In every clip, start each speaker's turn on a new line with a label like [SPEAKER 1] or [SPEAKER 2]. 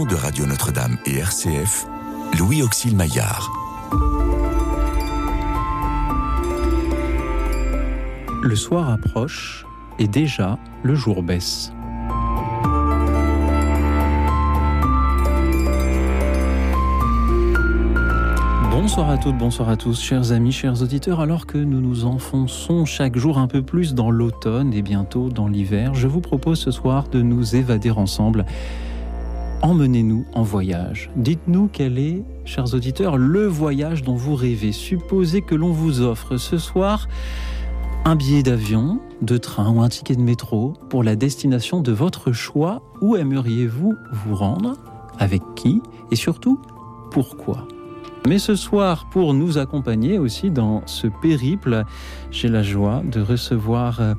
[SPEAKER 1] de Radio Notre-Dame et RCF, Louis Auxil Maillard.
[SPEAKER 2] Le soir approche et déjà le jour baisse. Bonsoir à toutes, bonsoir à tous, chers amis, chers auditeurs. Alors que nous nous enfonçons chaque jour un peu plus dans l'automne et bientôt dans l'hiver, je vous propose ce soir de nous évader ensemble. Emmenez-nous en voyage. Dites-nous quel est, chers auditeurs, le voyage dont vous rêvez. Supposez que l'on vous offre ce soir un billet d'avion, de train ou un ticket de métro pour la destination de votre choix. Où aimeriez-vous vous rendre? Avec qui? Et surtout, pourquoi? Mais ce soir, pour nous accompagner aussi dans ce périple, j'ai la joie de recevoir euh,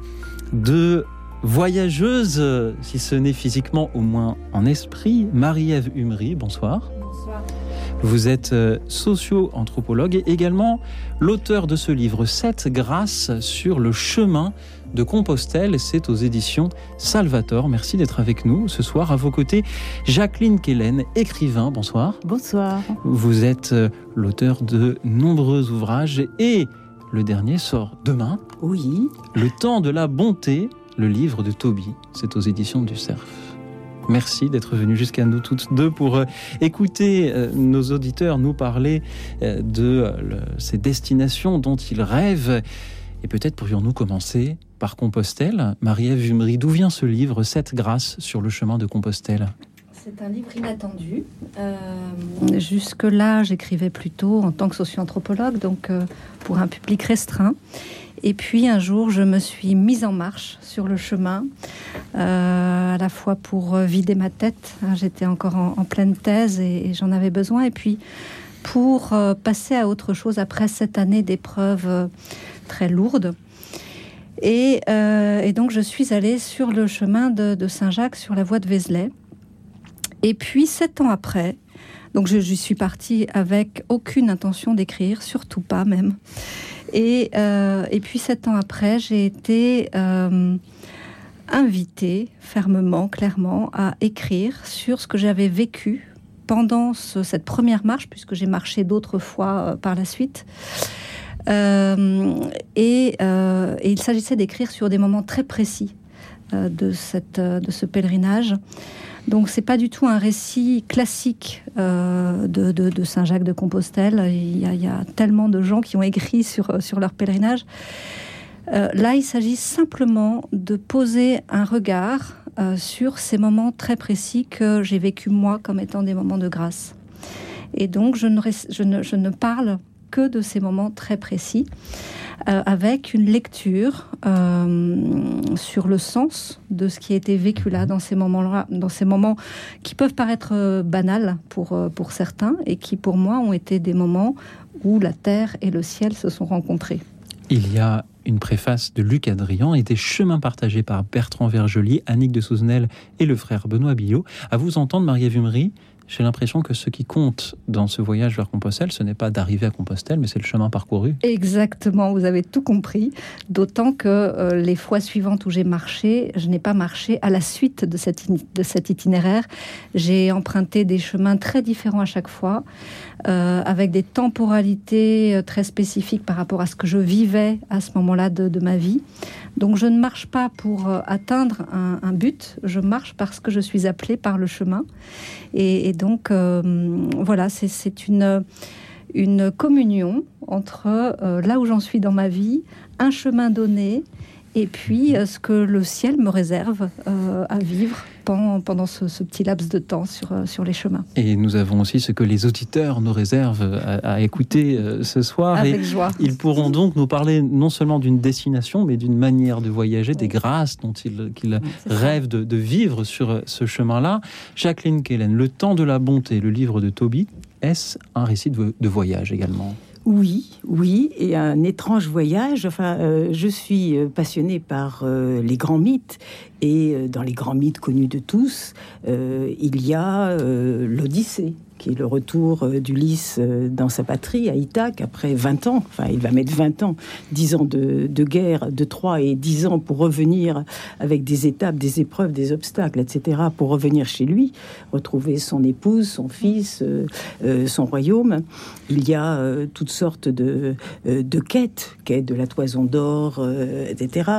[SPEAKER 2] deux voyageuses, si ce n'est physiquement, au moins en esprit, Marie-Ève Humry. Bonsoir.
[SPEAKER 3] Bonsoir.
[SPEAKER 2] Vous êtes euh, socio-anthropologue et également l'auteur de ce livre 7 grâces sur le chemin de Compostelle. C'est aux éditions Salvator. Merci d'être avec nous ce soir. À vos côtés, Jacqueline Kellen, écrivain. Bonsoir.
[SPEAKER 3] Bonsoir.
[SPEAKER 2] Vous êtes euh, l'auteur de nombreux ouvrages et le dernier sort demain.
[SPEAKER 3] Oui.
[SPEAKER 2] Le temps de la bonté, le livre de Toby. C'est aux éditions du Cerf. Merci d'être venu jusqu'à nous toutes deux pour euh, écouter euh, nos auditeurs nous parler de ces destinations dont ils rêvent. Et peut-être pourrions-nous commencer par Compostelle. Marie-Ève Jumery, d'où vient ce livre, Cette grâce sur le chemin de Compostelle?
[SPEAKER 3] C'est un livre inattendu. Euh, jusque-là, j'écrivais plutôt en tant que socio-anthropologue, donc euh, pour un public restreint. Et puis un jour, je me suis mise en marche sur le chemin, euh, à la fois pour vider ma tête. Hein, j'étais encore en, pleine thèse et, j'en avais besoin. Et puis pour passer à autre chose après cette année d'épreuves très lourdes. Euh, et, donc, je suis allée sur le chemin de, Saint-Jacques, sur la voie de Vézelay. Et puis, sept ans après, donc je, suis partie avec aucune intention d'écrire, surtout pas même. Et, euh, puis, sept ans après, j'ai été euh, invitée fermement, clairement, à écrire sur ce que j'avais vécu pendant cette première marche, puisque j'ai marché d'autres fois par la suite. Euh, euh, et, il s'agissait d'écrire sur des moments très précis euh, de, cette, de ce pèlerinage. Donc c'est pas du tout un récit classique de, de, Saint-Jacques de Compostelle. Il y, a, tellement de gens qui ont écrit sur, sur leur pèlerinage. là, il s'agit simplement de poser un regard sur ces moments très précis que j'ai vécu moi comme étant des moments de grâce. Et donc je ne, je ne, je ne parle que de ces moments très précis, euh, avec une lecture euh, sur le sens de ce qui a été vécu là, dans ces moments-là, dans ces moments qui peuvent paraître euh, banals pour, pour certains, et qui pour moi ont été des moments où la terre et le ciel se sont rencontrés.
[SPEAKER 2] Il y a une préface de Luc Adrian et des chemins partagés par Bertrand Vergely, Annick de Souzenel et le frère Benoît Billot. À vous entendre, Marie Vumery, j'ai l'impression que ce qui compte dans ce voyage vers Compostelle, ce n'est pas d'arriver à Compostelle, mais c'est le chemin parcouru.
[SPEAKER 3] Exactement, vous avez tout compris. D'autant que euh, les fois suivantes où j'ai marché, je n'ai pas marché à la suite de, cette, de cet itinéraire. J'ai emprunté des chemins très différents à chaque fois, avec des temporalités euh, très spécifiques par rapport à ce que je vivais à ce moment-là de, ma vie. Donc je ne marche pas pour atteindre un, but, je marche parce que je suis appelée par le chemin. Et, donc, euh, voilà, c'est une, une communion entre euh, là où j'en suis dans ma vie, un chemin donné, et puis euh, ce que le ciel me réserve à vivre pendant, ce, petit laps de temps sur, sur les chemins.
[SPEAKER 2] Et nous avons aussi ce que les auditeurs nous réservent à, écouter ce soir.
[SPEAKER 3] Avec
[SPEAKER 2] et
[SPEAKER 3] joie.
[SPEAKER 2] Ils pourront donc nous parler non seulement d'une destination, mais d'une manière de voyager, des grâces dont ils, qu'ils rêvent de, de, vivre sur ce chemin-là. Jacqueline Kellen, Le temps de la bonté, le livre de Toby, est-ce un récit de, de voyage également?
[SPEAKER 4] Oui, oui, et un étrange voyage. Enfin, euh, je suis euh, passionnée par euh, les grands mythes, et dans les grands mythes connus de tous, il y a l'Odyssée le retour d'Ulysse dans sa patrie, à Ithaque, après 20 ans. Enfin, il va mettre 20 ans, 10 ans de, guerre de Troie et 10 ans pour revenir avec des étapes, des épreuves, des obstacles, etc., pour revenir chez lui, retrouver son épouse, son fils, son royaume. Il y a toutes sortes de, de quêtes, quêtes de la toison d'or, etc.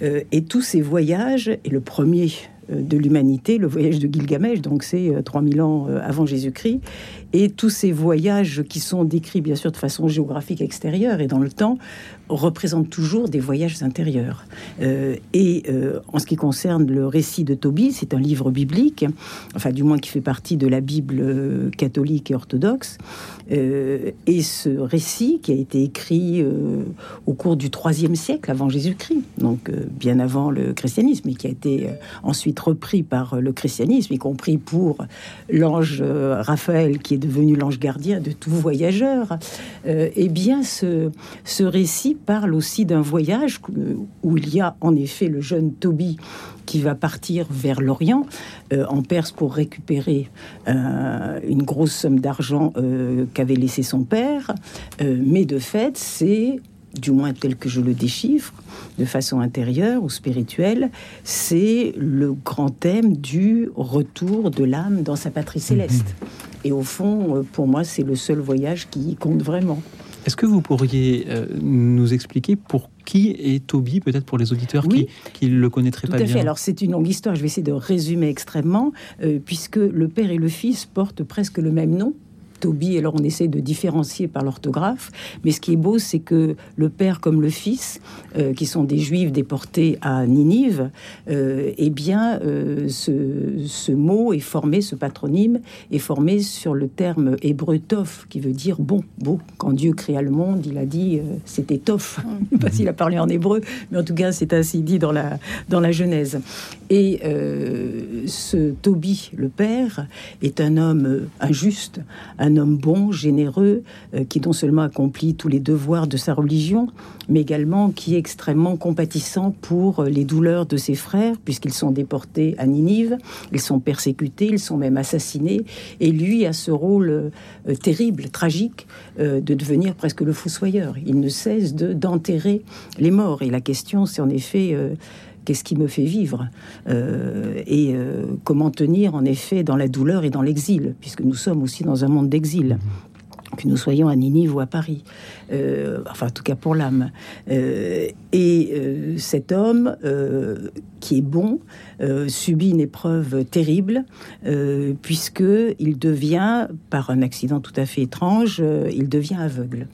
[SPEAKER 4] et tous ces voyages, et le premier euh, de l'humanité, le voyage de Gilgamesh, donc c'est 3000 euh, ans euh, avant Jésus-Christ, et tous ces voyages qui sont décrits bien sûr de façon géographique extérieure et dans le temps représentent toujours des voyages intérieurs. et en ce qui concerne le récit de Tobie, c'est un livre biblique, enfin du moins qui fait partie de la Bible catholique et orthodoxe. et ce récit qui a été écrit au cours du IIIe siècle avant Jésus-Christ, donc bien avant le christianisme, et qui a été ensuite repris par le christianisme, y compris pour l'ange euh, Raphaël, qui est devenu l'ange gardien de tout voyageur, euh, eh bien, ce, ce récit parle aussi d'un voyage où il y a en effet le jeune Tobie qui va partir vers l'Orient, euh, en Perse, pour récupérer une grosse somme d'argent qu'avait laissé son père. mais de fait, c'est du moins tel que je le déchiffre, de façon intérieure ou spirituelle, c'est le grand thème du retour de l'âme dans sa patrie céleste. Mhm. Et au fond, euh, pour moi, c'est le seul voyage qui compte vraiment.
[SPEAKER 2] Est-ce que vous pourriez euh, nous expliquer pour qui est Toby, peut-être pour les auditeurs qui ne le connaîtraient
[SPEAKER 4] Tout
[SPEAKER 2] pas
[SPEAKER 4] à
[SPEAKER 2] bien
[SPEAKER 4] fait. Alors c'est une longue histoire, je vais essayer de résumer extrêmement, euh, puisque le père et le fils portent presque le même nom, Toby, alors on essaie de différencier par l'orthographe, mais ce qui est beau, c'est que le père comme le fils, euh, qui sont des juifs déportés à Ninive, euh, eh bien, euh, ce, mot est formé, ce patronyme est formé sur le terme hébreu tof, qui veut dire bon, beau. Quand Dieu créa le monde, il a dit c'était tof. Je ne sais pas s'il a parlé en hébreu, mais en tout cas, c'est ainsi dit dans la, dans la Genèse. Et ce Toby, le père, est un homme injuste, un un homme bon, généreux, euh, qui non seulement accomplit tous les devoirs de sa religion, mais également qui est extrêmement compatissant pour euh, les douleurs de ses frères, puisqu'ils sont déportés à Ninive, ils sont persécutés, ils sont même assassinés, et lui a ce rôle euh, terrible, tragique, de devenir presque le fossoyeur. Il ne cesse de d'enterrer les morts. Et la question, c'est en effet qu'est-ce qui me fait vivre euh, et euh, comment tenir en effet dans la douleur et dans l'exil, puisque nous sommes aussi dans un monde d'exil que nous soyons à Ninive ou à Paris, euh, enfin en tout cas pour l'âme. et cet homme qui est bon subit une épreuve terrible puisque il devient, par un accident tout à fait étrange, il devient aveugle.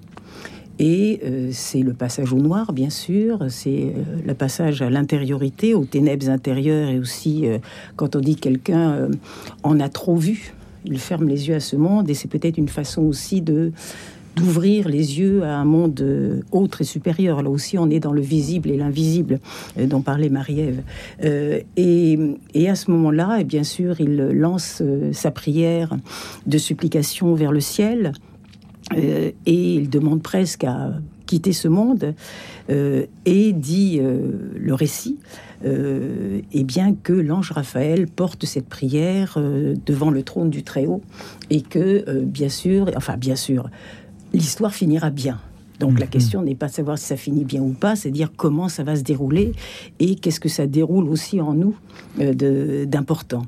[SPEAKER 4] Et euh, c'est le passage au noir, bien sûr, c'est euh, le passage à l'intériorité, aux ténèbres intérieures, et aussi euh, quand on dit quelqu'un en a trop vu, il ferme les yeux à ce monde, et c'est peut-être une façon aussi d'ouvrir les yeux à un monde autre et supérieur. Là aussi, on est dans le visible et l'invisible dont parlait Marie-Ève. et, et, à ce moment-là, et bien sûr, il lance sa prière de supplication vers le ciel et il demande presque à quitter ce monde euh, et dit euh, le récit et bien que l'ange Raphaël porte cette prière devant le trône du Très-Haut et que bien sûr, enfin bien sûr, l'histoire finira bien. Donc la mhm. question n'est pas de savoir si ça finit bien ou pas, c'est dire comment ça va se dérouler et qu'est-ce que ça déroule aussi en nous d'important.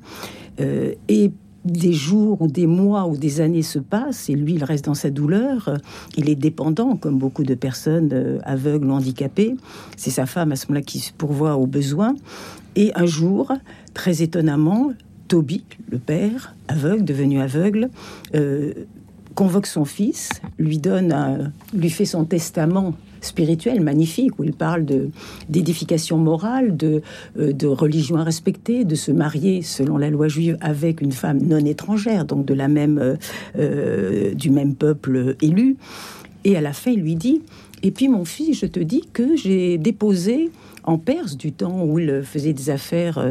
[SPEAKER 4] et des jours ou des mois ou des années se passent et lui, il reste dans sa douleur. Il est dépendant, comme beaucoup de personnes euh, aveugles ou handicapées. C'est sa femme à ce moment-là qui se pourvoit aux besoins. Et un jour, très étonnamment, Toby, le père, aveugle, devenu aveugle, euh, convoque son fils, lui donne, lui fait son testament spirituel magnifique où il parle de d'édification morale, de, euh, de religion à respecter, de se marier selon la loi juive avec une femme non étrangère, donc de la même euh, euh, du même peuple élu. Et à la fin, il lui dit et puis mon fils, je te dis que j'ai déposé en Perse, du temps où il faisait des affaires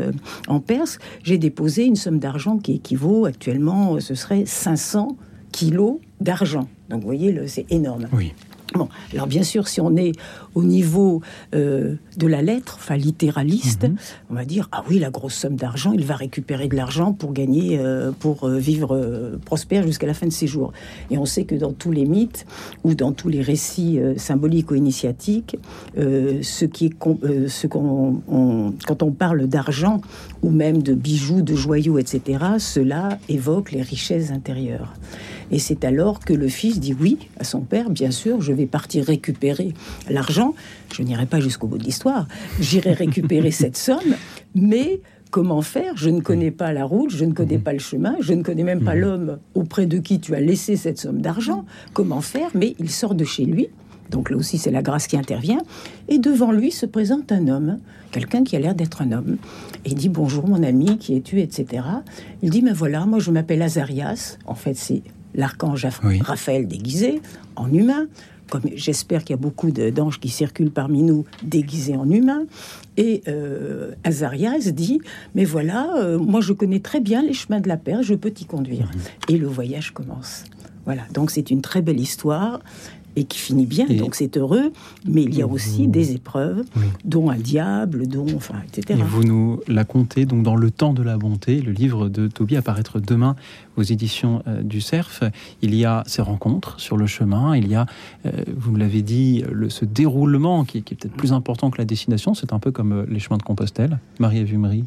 [SPEAKER 4] en Perse, j'ai déposé une somme d'argent qui équivaut actuellement, ce serait 500 kilos d'argent. Donc vous voyez, c'est énorme.
[SPEAKER 2] Oui.
[SPEAKER 4] Bon, alors bien sûr, si on est au niveau euh, de la lettre, enfin littéraliste,
[SPEAKER 2] Mhm.
[SPEAKER 4] on va dire ah oui, la grosse somme d'argent, il va récupérer de l'argent pour gagner, euh, pour euh, vivre euh, prospère jusqu'à la fin de ses jours. Et on sait que dans tous les mythes ou dans tous les récits symboliques ou initiatiques, ce qui est ce qu'on on- quand on parle d'argent ou même de bijoux, de joyaux, etc., cela évoque les richesses intérieures. Et c'est alors que le fils dit oui à son père, bien sûr, je vais partir récupérer l'argent. Je n'irai pas jusqu'au bout de l'histoire. J'irai récupérer cette somme, mais comment faire? Je ne connais pas la route, je ne connais pas le chemin, je ne connais même pas l'homme auprès de qui tu as laissé cette somme d'argent. Comment faire? Mais il sort de chez lui. Donc là aussi, c'est la grâce qui intervient. Et devant lui se présente un homme, quelqu'un qui a l'air d'être un homme. Et il dit Bonjour, mon ami, qui es-tu etc. Il dit Mais voilà, moi je m'appelle Azarias. En fait, c'est l'archange
[SPEAKER 2] Oui.
[SPEAKER 4] Raphaël déguisé en humain. Comme j'espère qu'il y a beaucoup d'anges qui circulent parmi nous déguisés en humains. Et euh, Azarias dit Mais voilà, euh, moi je connais très bien les chemins de la paix, je peux t'y conduire. Et le voyage commence. Voilà, donc c'est une très belle histoire et qui finit bien,
[SPEAKER 2] Et-
[SPEAKER 4] donc c'est heureux, mais il y a aussi des épreuves,
[SPEAKER 2] Oui.
[SPEAKER 4] dont un diable, dont, enfin, etc.
[SPEAKER 2] Et vous nous la contez donc dans Le Temps de la Bonté, le livre de Toby à paraître demain aux éditions euh, du Cerf. Il y a ces rencontres sur le chemin, il y a, euh, vous me l'avez dit, le, ce déroulement qui, qui est peut-être plus important que la destination. C'est un peu comme euh, les chemins de Compostelle. Marie-Ève Vumery.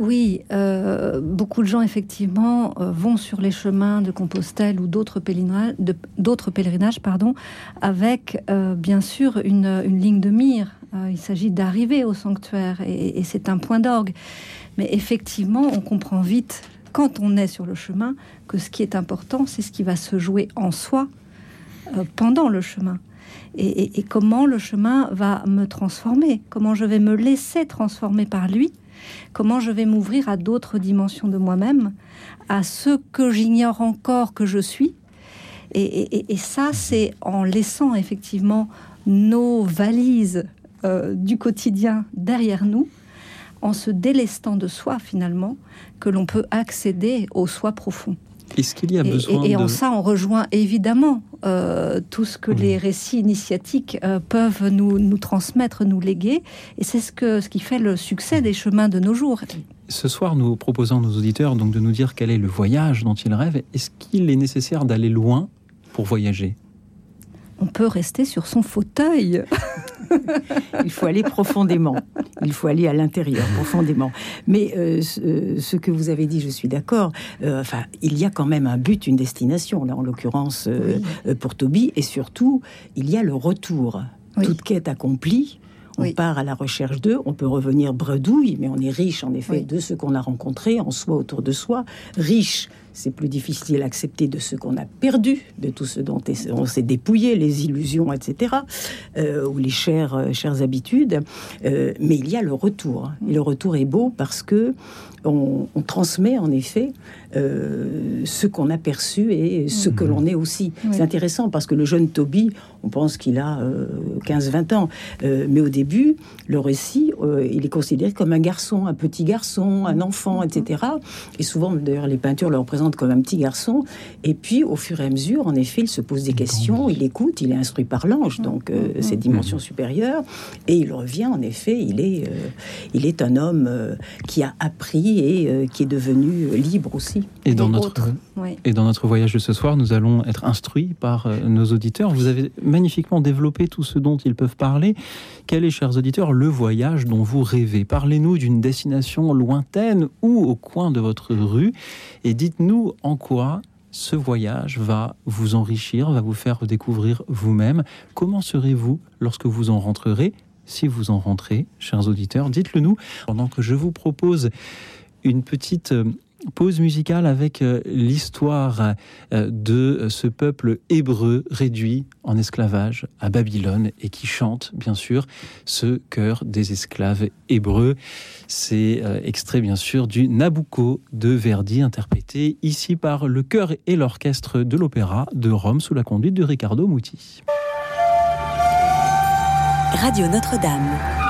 [SPEAKER 3] Oui, euh, beaucoup de gens effectivement euh, vont sur les chemins de Compostelle ou d'autres pèlerinages, pardon, avec euh, bien sûr une, ligne de mire. Il s'agit d'arriver au sanctuaire et, c'est un point d'orgue. Mais effectivement, on comprend vite quand on est sur le chemin que ce qui est important, c'est ce qui va se jouer en soi pendant le chemin. Et comment le chemin va me transformer, comment je vais me laisser transformer par lui? Comment je vais m'ouvrir à d'autres dimensions de moi-même, à ce que j'ignore encore que je suis. Et, ça, c'est en laissant effectivement nos valises euh, du quotidien derrière nous, en se délestant de soi finalement, que l'on peut accéder au soi profond.
[SPEAKER 2] Est-ce qu'il y a
[SPEAKER 3] Et,
[SPEAKER 2] besoin
[SPEAKER 3] et- et
[SPEAKER 2] de...
[SPEAKER 3] en ça, on rejoint évidemment euh, tout ce que
[SPEAKER 2] Oui.
[SPEAKER 3] les récits initiatiques euh, peuvent nous, nous transmettre, nous léguer. Et c'est ce, que, ce qui fait le succès des chemins de nos jours.
[SPEAKER 2] Ce soir, nous proposons à nos auditeurs donc de nous dire quel est le voyage dont ils rêvent. Est-ce qu'il est nécessaire d'aller loin pour voyager?
[SPEAKER 3] On peut rester sur son fauteuil.
[SPEAKER 4] Il faut aller profondément. Il faut aller à l'intérieur, profondément. Mais euh, ce, euh, ce que vous avez dit, je suis d'accord. Euh, enfin, il y a quand même un but, une destination, là, en l'occurrence, euh, pour Toby. Et surtout, il y a le retour.
[SPEAKER 3] Oui.
[SPEAKER 4] Toute quête accomplie. On
[SPEAKER 3] Oui.
[SPEAKER 4] part à la recherche d'eux, on peut revenir bredouille, mais on est riche en effet
[SPEAKER 3] Oui.
[SPEAKER 4] de ce qu'on a rencontré en soi autour de soi. Riche, c'est plus difficile à accepter de ce qu'on a perdu, de tout ce dont on s'est dépouillé, les illusions, etc., euh, ou les chères, euh, chères habitudes. Euh, mais il y a le retour. Et le retour est beau parce que on, on transmet en effet ce qu'on a perçu et ce que l'on est aussi.
[SPEAKER 3] Oui.
[SPEAKER 4] C'est intéressant parce que le jeune Toby, on pense qu'il a euh, 15-20 ans, Euh, mais au début, le récit, euh, il est considéré comme un garçon, un petit garçon, un enfant, etc. Et souvent, d'ailleurs, les peintures le représentent comme un petit garçon. Et puis, au fur et à mesure, en effet, il se pose des questions, il écoute, il est instruit par l'ange, donc euh, cette dimension supérieure, et il revient, en effet, il est, euh, il est un homme euh, qui a appris et euh, qui est devenu euh, libre aussi.
[SPEAKER 2] Et dans notre.
[SPEAKER 3] Oui.
[SPEAKER 2] Et dans notre voyage de ce soir, nous allons être instruits par euh, nos auditeurs. Vous avez magnifiquement développé tout ce dont ils peuvent parler. Quel est, chers auditeurs, le voyage dont vous rêvez? Parlez-nous d'une destination lointaine ou au coin de votre rue et dites-nous en quoi ce voyage va vous enrichir, va vous faire découvrir vous-même. Comment serez-vous lorsque vous en rentrerez? Si vous en rentrez, chers auditeurs, dites-le nous pendant que je vous propose une petite euh, pause musicale avec euh, l'histoire euh, de ce peuple hébreu réduit en esclavage à Babylone et qui chante, bien sûr, ce chœur des esclaves hébreux. C'est euh, extrait, bien sûr, du Nabucco de Verdi, interprété ici par le chœur et l'orchestre de l'Opéra de Rome sous la conduite de Riccardo Muti.
[SPEAKER 5] Radio Notre-Dame.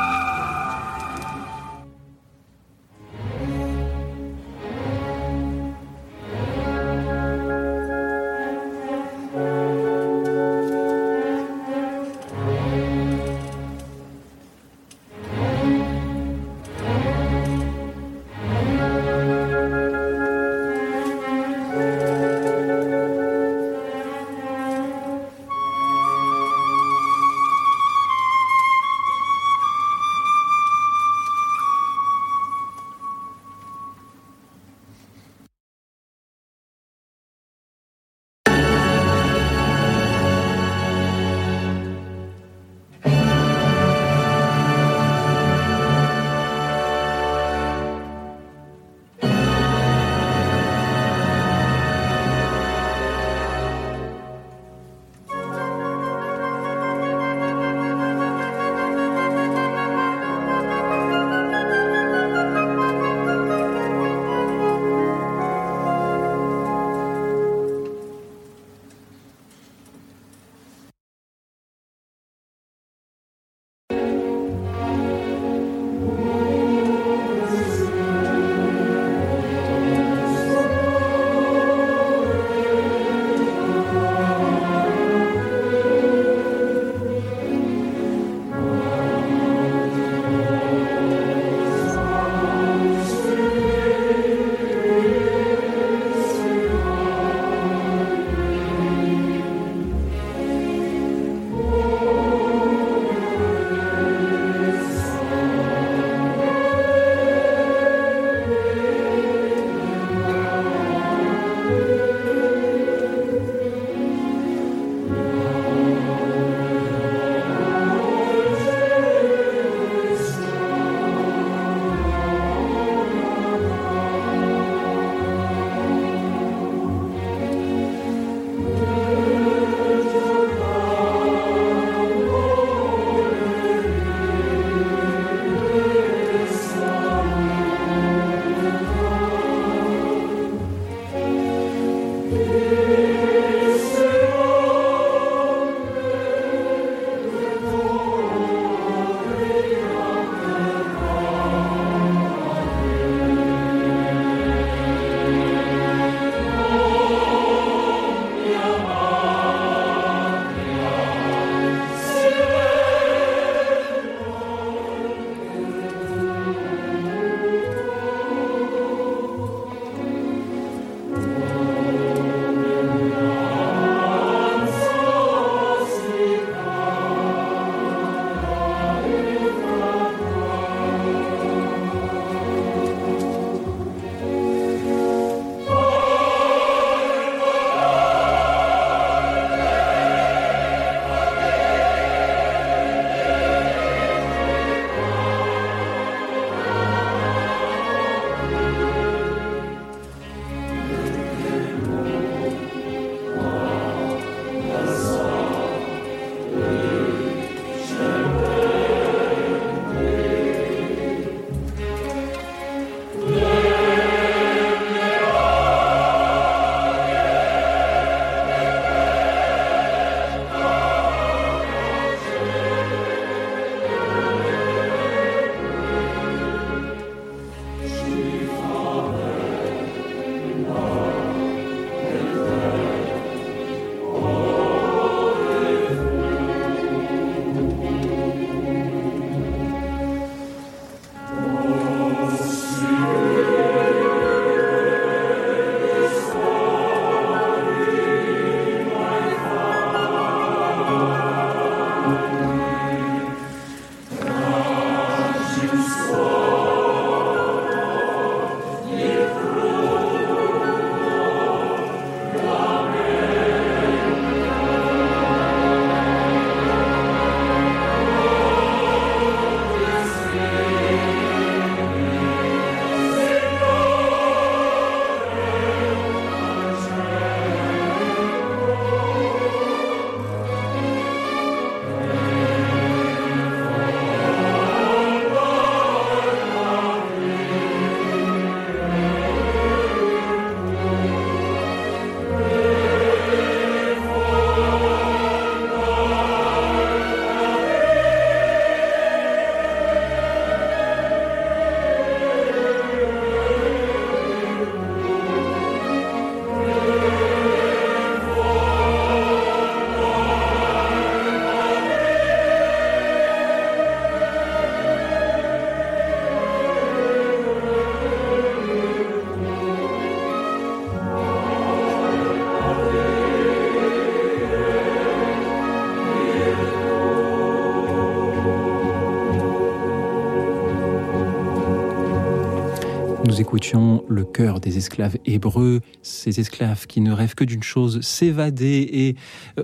[SPEAKER 2] Le cœur des esclaves hébreux, ces esclaves qui ne rêvent que d'une chose, s'évader et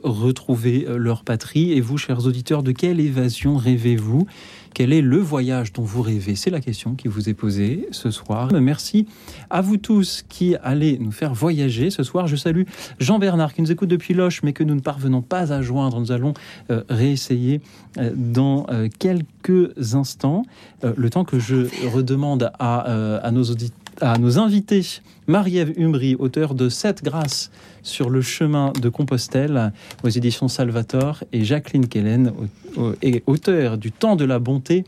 [SPEAKER 2] retrouver leur patrie. Et vous, chers auditeurs, de quelle évasion rêvez-vous? Quel est le voyage dont vous rêvez? C'est la question qui vous est posée ce soir. Merci à vous tous qui allez nous faire voyager ce soir. Je salue Jean-Bernard qui nous écoute depuis Loche, mais que nous ne parvenons pas à joindre. Nous allons euh, réessayer euh, dans euh, quelques instants. le temps que je redemande à nos auditeurs à nos invités, Marie-Ève Umbry, auteur de Sept grâces sur le chemin de Compostelle aux éditions Salvator, et Jacqueline Kellen, auteur du Temps de la bonté,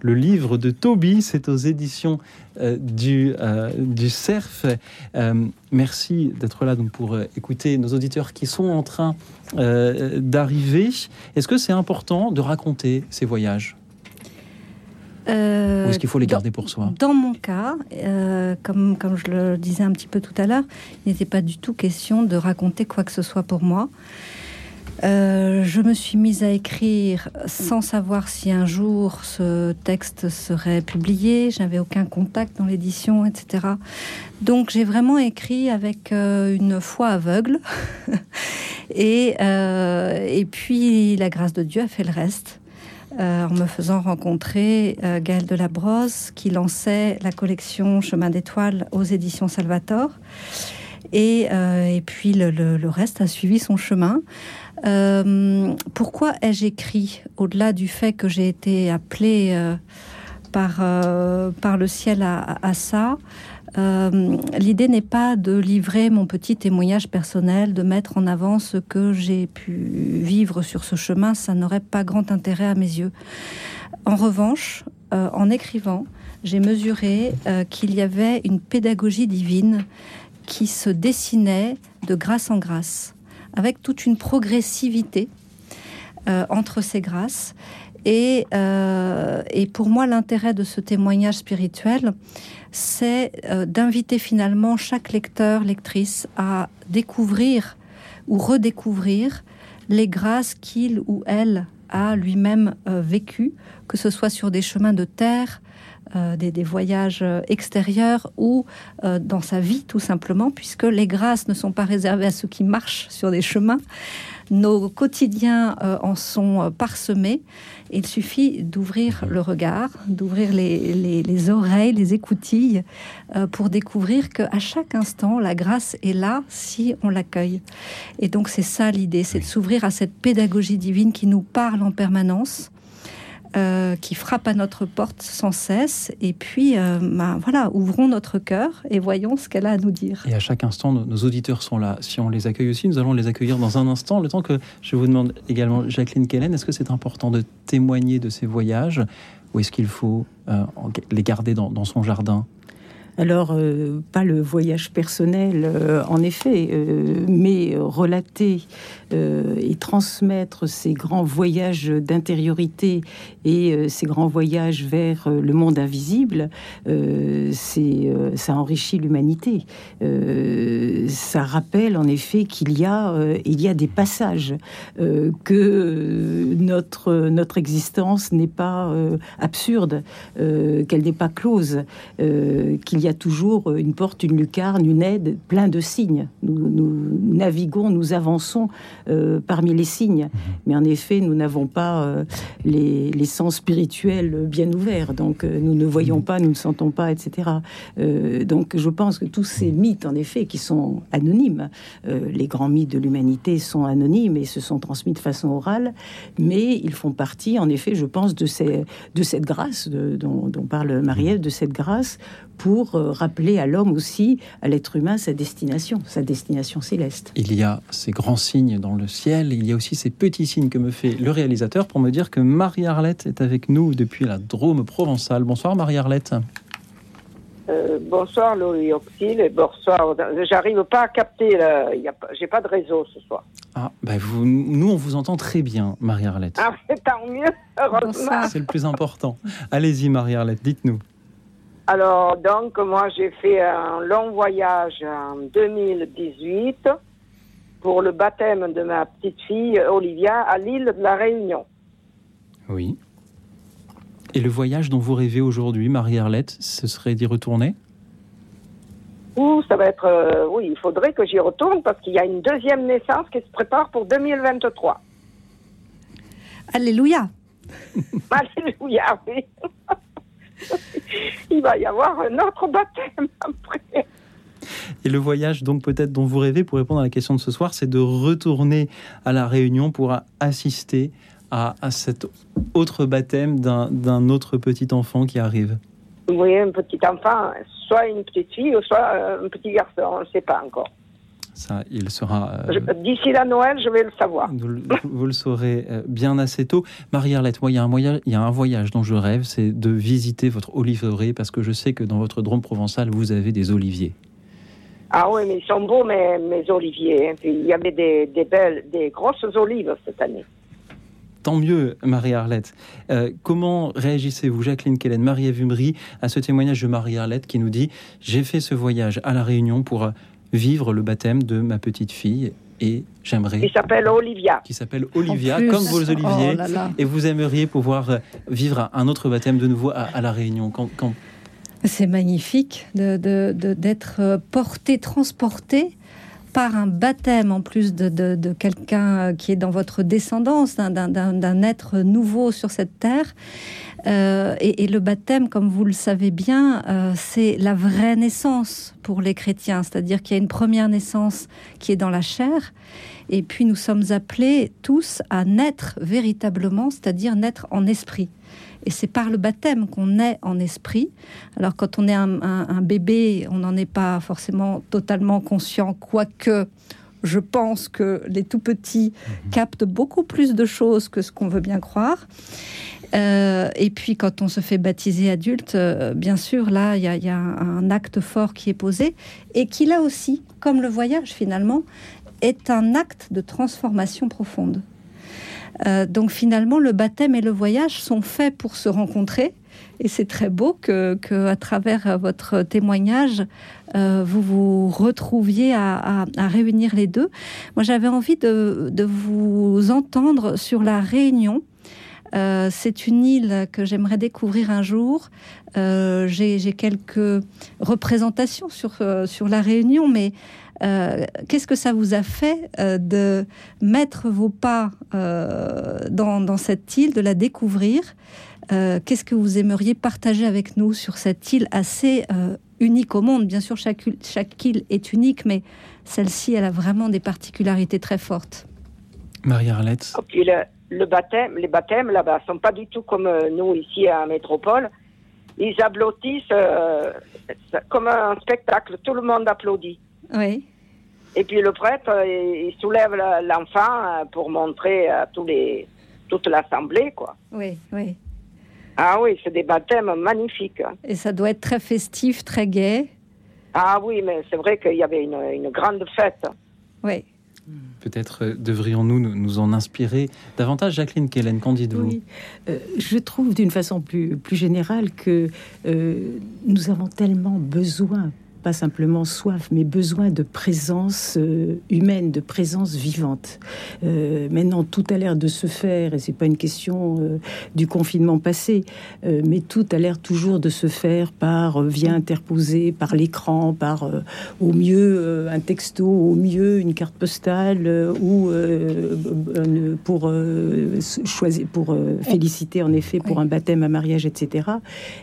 [SPEAKER 2] le livre de Toby, c'est aux éditions euh, du, euh, du CERF. Euh, merci d'être là pour écouter nos auditeurs qui sont en train d'arriver. Est-ce que c'est important de raconter ces voyages?
[SPEAKER 3] Euh,
[SPEAKER 2] Ou est-ce qu'il faut les garder pour soi?
[SPEAKER 3] Dans mon cas, euh, comme, comme je le disais un petit peu tout à l'heure, il n'était pas du tout question de raconter quoi que ce soit pour moi. Euh, je me suis mise à écrire sans savoir si un jour ce texte serait publié. J'avais aucun contact dans l'édition, etc. Donc j'ai vraiment écrit avec une foi aveugle. et, et puis la grâce de Dieu a fait le reste. Euh, en me faisant rencontrer euh, Gaël Delabrosse, qui lançait la collection Chemin d'étoiles aux éditions Salvator. Et, euh, puis le, reste a suivi son chemin. pourquoi ai-je écrit Au-delà du fait que j'ai été appelée par, par le ciel à ça, euh, l'idée n'est pas de livrer mon petit témoignage personnel, de mettre en avant ce que j'ai pu vivre sur ce chemin. Ça n'aurait pas grand intérêt à mes yeux. En revanche, euh, en écrivant, j'ai mesuré euh, qu'il y avait une pédagogie divine qui se dessinait de grâce en grâce, avec toute une progressivité entre ces grâces. Et, et pour moi, l'intérêt de ce témoignage spirituel, c'est euh, d'inviter finalement chaque lecteur, lectrice à découvrir ou redécouvrir les grâces qu'il ou elle a lui-même euh, vécues, que ce soit sur des chemins de terre, euh, des, voyages extérieurs ou dans sa vie tout simplement, puisque les grâces ne sont pas réservées à ceux qui marchent sur des chemins. Nos quotidiens en sont parsemés il suffit d'ouvrir le regard, d'ouvrir les, oreilles, les écoutilles, euh, pour découvrir qu'à chaque instant, la grâce est là si on l'accueille. Et donc c'est ça l'idée, c'est de s'ouvrir à cette pédagogie divine qui nous parle en permanence euh, qui frappe à notre porte sans cesse. Et puis, euh, ben, voilà, ouvrons notre cœur et voyons ce qu'elle a à nous dire.
[SPEAKER 2] Et à chaque instant, nos, auditeurs sont là. Si on les accueille aussi, nous allons les accueillir dans un instant. Le temps que je vous demande également, Jacqueline Kellen, est-ce que c'est important de témoigner de ces voyages ou est-ce qu'il faut euh, les garder dans son jardin?
[SPEAKER 4] Alors, euh, pas le voyage personnel, euh, en effet, euh, mais relater et transmettre ces grands voyages d'intériorité et ces grands voyages vers le monde invisible, c'est ça enrichit l'humanité. ça rappelle en effet qu'il y a y a des passages que notre notre existence n'est pas absurde, qu'elle n'est pas close, qu'il il y a toujours une porte, une lucarne, une aide, plein de signes. Nous, naviguons, nous avançons euh, parmi les signes. Mhm. Mais en effet, nous n'avons pas euh, les, sens spirituels bien ouverts. Donc, euh, nous ne voyons mhm. pas, nous ne sentons pas, etc. donc, je pense que tous ces mythes, en effet, qui sont anonymes, les grands mythes de l'humanité sont anonymes et se sont transmis de façon orale, mais ils font partie, en effet, je pense, de, ces, de cette grâce dont, dont, parle Marielle, de cette grâce pour euh, rappeler à l'homme aussi, à l'être humain, sa destination, sa destination céleste.
[SPEAKER 2] Il y a ces grands signes dans le ciel, il y a aussi ces petits signes que me fait le réalisateur pour me dire que Marie-Arlette est avec nous depuis la Drôme provençale. Bonsoir Marie-Arlette.
[SPEAKER 6] Euh, bonsoir Louis Auxil et bonsoir. J'arrive pas à capter, j'ai pas de réseau ce soir.
[SPEAKER 2] Ah, bah vous, nous on vous entend très bien, Marie-Arlette.
[SPEAKER 6] Ah, tant mieux, heureusement.
[SPEAKER 2] C'est le plus important. Allez-y Marie-Arlette, dites-nous.
[SPEAKER 6] Alors, donc, moi, j'ai fait un long voyage en 2018 pour le baptême de ma petite fille Olivia à l'île de la Réunion.
[SPEAKER 2] Oui. Et le voyage dont vous rêvez aujourd'hui, Marie-Arlette, ce serait d'y retourner?
[SPEAKER 6] Ouh, ça va être. euh, oui, il faudrait que j'y retourne parce qu'il y a une deuxième naissance qui se prépare pour 2023.
[SPEAKER 3] Alléluia.
[SPEAKER 6] Alléluia, oui. Il va y avoir un autre baptême après.
[SPEAKER 2] Et le voyage, donc peut-être dont vous rêvez, pour répondre à la question de ce soir, c'est de retourner à la Réunion pour assister à, à cet autre baptême d'un autre petit enfant qui arrive.
[SPEAKER 6] Vous voyez, un petit enfant, soit une petite fille, soit un petit garçon, on ne sait pas encore.
[SPEAKER 2] Ça, il sera. euh,
[SPEAKER 6] D'ici la Noël, je vais le savoir.
[SPEAKER 2] Vous, le- vous le saurez euh, bien assez tôt. Marie-Arlette, moi, il y, a un voyage, il y a un voyage dont je rêve, c'est de visiter votre oliveraie, parce que je sais que dans votre Drôme provençal, vous avez des oliviers.
[SPEAKER 6] Ah oui, mais ils sont beaux, mes, mes oliviers. hein. Puis il y avait des, des belles, des grosses olives cette année.
[SPEAKER 2] Tant mieux, Marie-Arlette. Euh, comment réagissez-vous, Jacqueline Kellen, Marie-Ève à ce témoignage de Marie-Arlette qui nous dit « J'ai fait ce voyage à La Réunion pour vivre le baptême de ma petite fille et j'aimerais...
[SPEAKER 6] Il s'appelle Olivia. »
[SPEAKER 2] qui s'appelle Olivia, comme vos oliviers.
[SPEAKER 3] Oh là là.
[SPEAKER 2] Et vous aimeriez pouvoir euh, vivre un autre baptême de nouveau à, à La Réunion. Quand, quand-
[SPEAKER 3] C'est magnifique de- de- de- d'être euh, porté, transporté par un baptême en plus de, de- quelqu'un euh, qui est dans votre descendance, d'un- d'un être nouveau sur cette terre. Euh, et, et le baptême, comme vous le savez bien, euh, c'est la vraie naissance pour les chrétiens, c'est-à-dire qu'il y a une première naissance qui est dans la chair, et puis nous sommes appelés tous à naître véritablement, c'est-à-dire naître en esprit. Et c'est par le baptême qu'on naît en esprit. Alors quand on est un, un- un bébé, on n'en est pas forcément totalement conscient, quoique je pense que les tout petits captent beaucoup plus de choses que ce qu'on veut bien croire. Euh, et puis quand on se fait baptiser adulte, euh, bien sûr, là, il y, a- il y a un acte fort qui est posé et qui, là aussi, comme le voyage finalement, est un acte de transformation profonde. Euh, donc finalement, le baptême et le voyage sont faits pour se rencontrer. Et c'est très beau que, à travers euh, votre témoignage, euh, vous vous retrouviez à, réunir les deux. Moi, j'avais envie de, vous entendre sur la Réunion. C'est une île que j'aimerais découvrir un jour. J'ai quelques représentations sur, sur la Réunion, mais euh, qu'est-ce que ça vous a fait euh, de mettre vos pas euh, dans, dans cette île, de la découvrir Euh, Qu'est-ce que vous aimeriez partager avec nous sur cette île assez euh, unique au monde? Bien sûr, chaque, chaque île est unique, mais celle-ci, elle a vraiment des particularités très fortes.
[SPEAKER 2] Marie-Arlette,
[SPEAKER 6] Et puis le, le baptême, les baptêmes là-bas sont pas du tout comme euh, nous ici à Métropole. Ils applaudissent euh, comme un spectacle. Tout le monde applaudit.
[SPEAKER 3] Oui,
[SPEAKER 6] Et puis le prêtre, euh, il soulève l'enfant euh, pour montrer à tous les, toute l'assemblée, quoi.
[SPEAKER 3] oui, oui.
[SPEAKER 6] Ah oui, c'est des baptêmes magnifiques. hein.
[SPEAKER 3] Et ça doit être très festif, très gai.
[SPEAKER 6] Ah oui, mais c'est vrai qu'il y avait une, une grande fête.
[SPEAKER 3] Oui.
[SPEAKER 2] peut-être euh, devrions-nous nous, nous en inspirer davantage. Jacqueline Kellen, qu'en dites-vous
[SPEAKER 4] Oui. Euh, je trouve d'une façon plus, plus générale que euh, nous avons tellement besoin, pas simplement soif, mais besoin de présence euh, humaine, de présence vivante. Euh, maintenant, tout a l'air de se faire, et c'est pas une question euh, du confinement passé, mais tout a l'air toujours de se faire par via interposé, par l'écran, par au mieux un texto, au mieux une carte postale, ou pour choisir, pour féliciter en effet pour un baptême, un mariage, etc.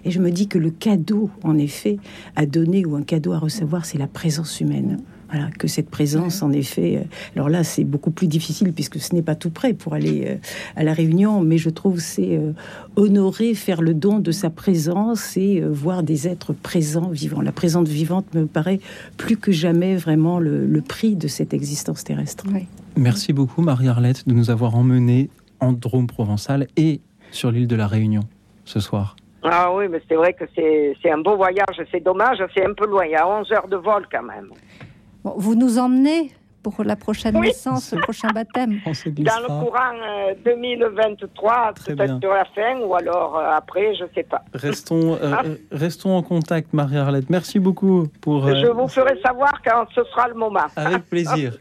[SPEAKER 4] Et je me dis que le cadeau, en effet, à donner ou un cadeau à recevoir, c'est la présence humaine. Voilà, que cette présence, en effet, euh, alors là, c'est beaucoup plus difficile puisque ce n'est pas tout prêt pour aller euh, à la réunion, mais je trouve c'est euh, honorer, faire le don de sa présence et voir des êtres présents, vivants. La présence vivante me paraît plus que jamais vraiment le, le prix de cette existence terrestre.
[SPEAKER 3] oui.
[SPEAKER 2] Merci beaucoup, Marie-Arlette, de nous avoir emmenés en Drôme provençal et sur l'île de la Réunion ce soir.
[SPEAKER 6] Ah oui, mais c'est vrai que c'est c'est un beau voyage. C'est dommage, c'est un peu loin. Il y a 11 heures de vol quand même.
[SPEAKER 3] Bon, vous nous emmenez pour la prochaine
[SPEAKER 6] Oui.
[SPEAKER 3] naissance, le prochain baptême.
[SPEAKER 6] Dans le courant euh, 2023,
[SPEAKER 2] Très bien.
[SPEAKER 6] peut-être sur la fin ou alors euh, après, je sais pas.
[SPEAKER 2] Restons, euh, euh, restons en contact, Marie-Arlette. Merci beaucoup pour... euh,
[SPEAKER 6] Je vous ferai savoir quand ce sera le moment.
[SPEAKER 2] Avec plaisir.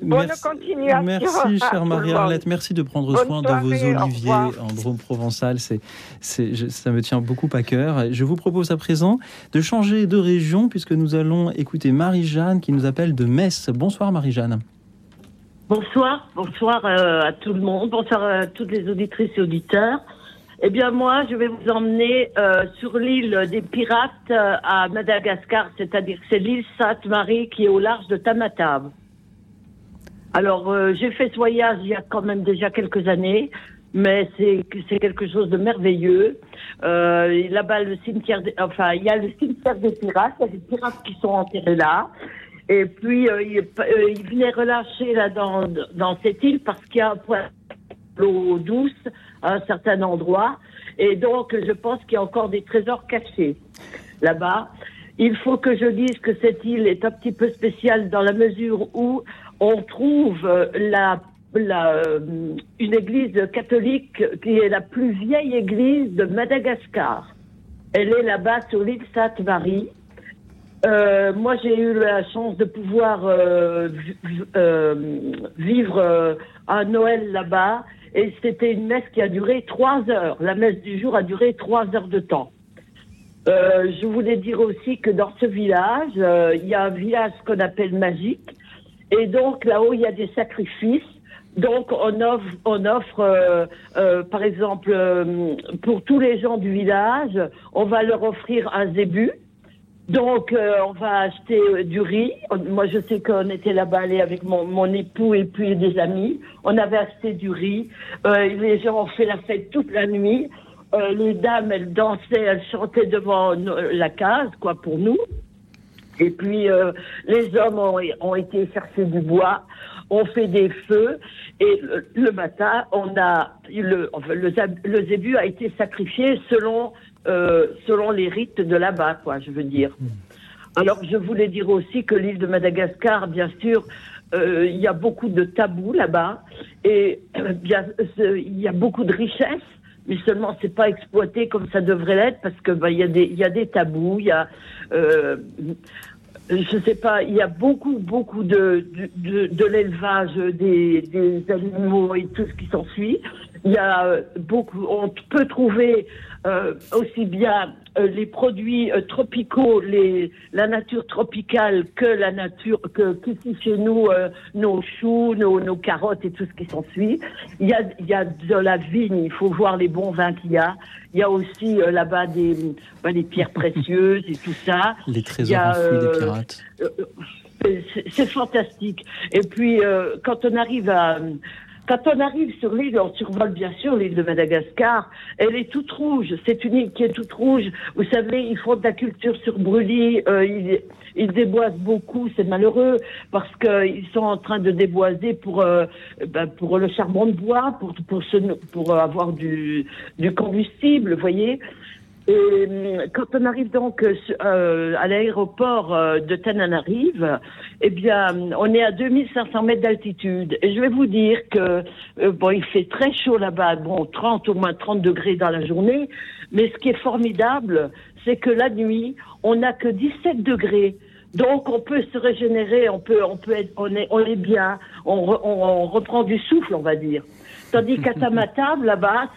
[SPEAKER 6] Bonne
[SPEAKER 2] Merci-
[SPEAKER 6] continuation.
[SPEAKER 2] Merci,
[SPEAKER 6] à
[SPEAKER 2] chère Marie-Arlette. Merci de prendre
[SPEAKER 6] Bonne
[SPEAKER 2] soin de vos oliviers en Drôme provençal. C'est, c'est, je- ça me tient beaucoup à cœur. Je vous propose à présent de changer de région puisque nous allons écouter Marie-Jeanne qui nous appelle de Metz. Bonsoir, Marie-Jeanne.
[SPEAKER 7] Bonsoir, bonsoir euh, à tout le monde, bonsoir à toutes les auditrices et auditeurs. Eh bien moi, je vais vous emmener euh, sur l'île des Pirates euh, à Madagascar, c'est-à-dire que c'est l'île Sainte-Marie qui est au large de Tamatave. Alors euh, j'ai fait ce voyage il y a quand même déjà quelques années, mais c'est c'est quelque chose de merveilleux. Euh, Là-bas, le cimetière, des- enfin il y a le cimetière des pirates, il y a des pirates qui sont enterrés là. Et puis, euh, il, euh, il venait relâcher là dans, dans cette île parce qu'il y a un point d'eau douce à un certain endroit. Et donc, je pense qu'il y a encore des trésors cachés là-bas. Il faut que je dise que cette île est un petit peu spéciale dans la mesure où on trouve euh, euh, une église catholique qui est la plus vieille église de Madagascar. Elle est là-bas sur l'île Sainte-Marie. Euh, moi, j'ai eu la chance de pouvoir vi- vi- vivre un Noël là-bas, et c'était une messe qui a duré trois heures. La messe du jour a duré trois heures de temps. Je voulais dire aussi que dans ce village, il y a un village qu'on appelle magique, et donc là-haut, il y a des sacrifices. Donc on offre, on offre euh, euh, par exemple, euh, pour tous les gens du village, on va leur offrir un zébu. Donc, on va acheter du riz. Moi, je sais qu'on était là-bas allé avec mon, mon époux et puis des amis. On avait acheté du riz. Les gens ont fait la fête toute la nuit. Les dames, elles dansaient, elles chantaient devant la case, quoi, pour nous. Et puis, euh, les hommes ont, ont été chercher du bois, on fait des feux, et le, le matin, on a le, enfin, le, zébu a été sacrifié selon euh, selon les rites de là-bas, quoi, je veux dire. Alors, je voulais dire aussi que l'île de Madagascar, bien sûr, euh, il y a beaucoup de tabous là-bas, et euh, il y a beaucoup de richesses, mais seulement c'est pas exploité comme ça devrait l'être, parce que bah, il y a des il y a des tabous, il y a euh, je sais pas, il y a beaucoup, beaucoup de, de, de, de l'élevage des, des animaux et tout ce qui s'ensuit. Il y a beaucoup, on peut trouver euh, aussi bien euh, les produits euh, tropicaux, les, la nature tropicale que la nature, que qu'ici chez nous, euh, nos choux, nos, nos carottes et tout ce qui s'ensuit. Il y a, il y a de la vigne, il faut voir les bons vins qu'il y a. Il y a aussi euh, là-bas des, ben, des pierres précieuses et tout ça.
[SPEAKER 2] Les trésors
[SPEAKER 7] a,
[SPEAKER 2] enfouis des
[SPEAKER 7] euh,
[SPEAKER 2] pirates.
[SPEAKER 7] Euh, c'est fantastique. Et puis, euh, quand on arrive à. Quand on arrive sur l'île, on survole bien sûr l'île de Madagascar. Elle est toute rouge. C'est une île qui est toute rouge. Vous savez, ils font de la culture sur brûlis. Euh, ils, ils déboisent beaucoup. C'est malheureux parce qu'ils sont en train de déboiser pour euh, ben, pour le charbon de bois, pour pour pour avoir du du combustible. Vous voyez. Et hum, quand on arrive donc euh, euh, à l'aéroport euh, de Tananarive, eh bien, on est à 2500 mètres d'altitude. Et je vais vous dire que, euh, bon, il fait très chaud là-bas, bon, 30 au moins 30 degrés dans la journée. Mais ce qui est formidable, c'est que la nuit, on n'a que 17 degrés. Donc, on peut se régénérer, on peut, on peut être, on est, on est bien, on, re- on, on reprend du souffle, on va dire. Tandis qu'à Tamatave, là-bas,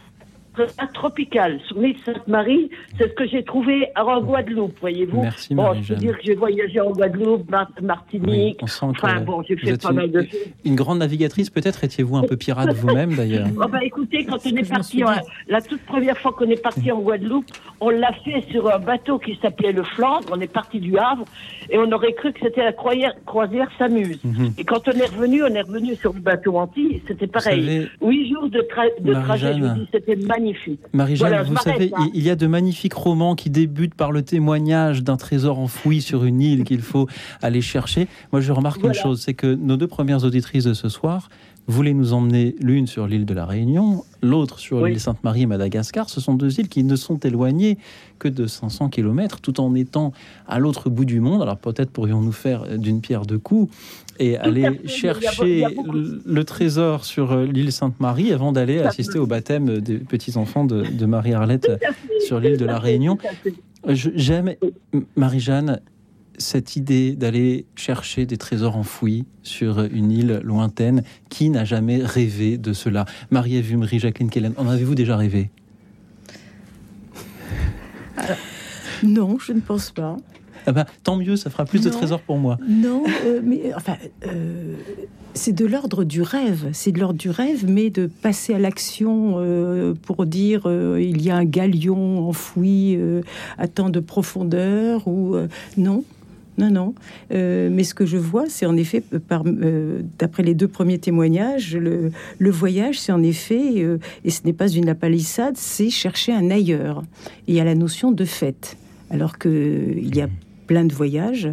[SPEAKER 7] c'est tropical. Sur l'île Sainte-Marie, c'est ce que j'ai trouvé en Guadeloupe, voyez-vous.
[SPEAKER 2] Merci,
[SPEAKER 7] Bon, je peux dire que j'ai voyagé en Guadeloupe, Mar-
[SPEAKER 2] Oui,
[SPEAKER 7] Martinique.
[SPEAKER 2] on sent
[SPEAKER 7] enfin, bon, j'ai fait pas
[SPEAKER 2] une,
[SPEAKER 7] mal de choses.
[SPEAKER 2] une grande navigatrice. Peut-être étiez-vous un peu pirate vous-même d'ailleurs.
[SPEAKER 7] Oh, bah, écoutez, quand on est parti, en- la toute première fois qu'on est parti en Guadeloupe, on l'a fait sur un bateau qui s'appelait le Flandre. On est parti du Havre et on aurait cru que c'était la croisière, croisière s'amuse.
[SPEAKER 2] Mhm.
[SPEAKER 7] Et quand on est revenu, on est revenu sur le bateau Antilles. C'était pareil.
[SPEAKER 2] savez,
[SPEAKER 7] Huit jours de, tra- de trajet, je vous
[SPEAKER 2] Marie-Jeanne.
[SPEAKER 7] dis, c'était magnifique.
[SPEAKER 2] Marie-Jeanne,
[SPEAKER 7] Voilà,
[SPEAKER 2] vous savez,
[SPEAKER 7] là.
[SPEAKER 2] il y a de magnifiques romans qui débutent par le témoignage d'un trésor enfoui sur une île qu'il faut aller chercher. Moi, je remarque une chose, c'est que nos deux premières auditrices de ce soir voulaient nous emmener l'une sur l'île de la Réunion, l'autre sur
[SPEAKER 7] Oui.
[SPEAKER 2] l'île Sainte-Marie et Madagascar. Ce sont deux îles qui ne sont éloignées que de 500 km, tout en étant à l'autre bout du monde. Alors peut-être pourrions-nous faire d'une pierre deux coups et aller
[SPEAKER 7] fait,
[SPEAKER 2] chercher
[SPEAKER 7] a
[SPEAKER 2] le trésor sur euh, l'île Sainte-Marie avant d'aller assister au baptême des petits-enfants de, de Marie-Arlette sur l'île de la Réunion. J'aime, Marie-Jeanne, cette idée d'aller chercher des trésors enfouis sur une île lointaine, qui n'a jamais rêvé de cela? Marie-Ève Vumery, Jacqueline Kellen, en avez-vous déjà rêvé?
[SPEAKER 4] Non, je ne pense pas.
[SPEAKER 2] Ah bah, tant mieux, ça fera plus de trésors pour moi.
[SPEAKER 4] Non, euh, mais enfin, euh, c'est de l'ordre du rêve. C'est de l'ordre du rêve, mais de passer à l'action euh, pour dire euh, il y a un galion enfoui euh, à tant de profondeur ou euh, non. Non, non. Euh, mais ce que je vois, c'est en effet, euh, euh, d'après les deux premiers témoignages, le, le voyage, c'est en effet, euh, et ce n'est pas une lapalissade, c'est chercher un ailleurs. Et il y a la notion de fête. Alors qu'il y a plein de voyages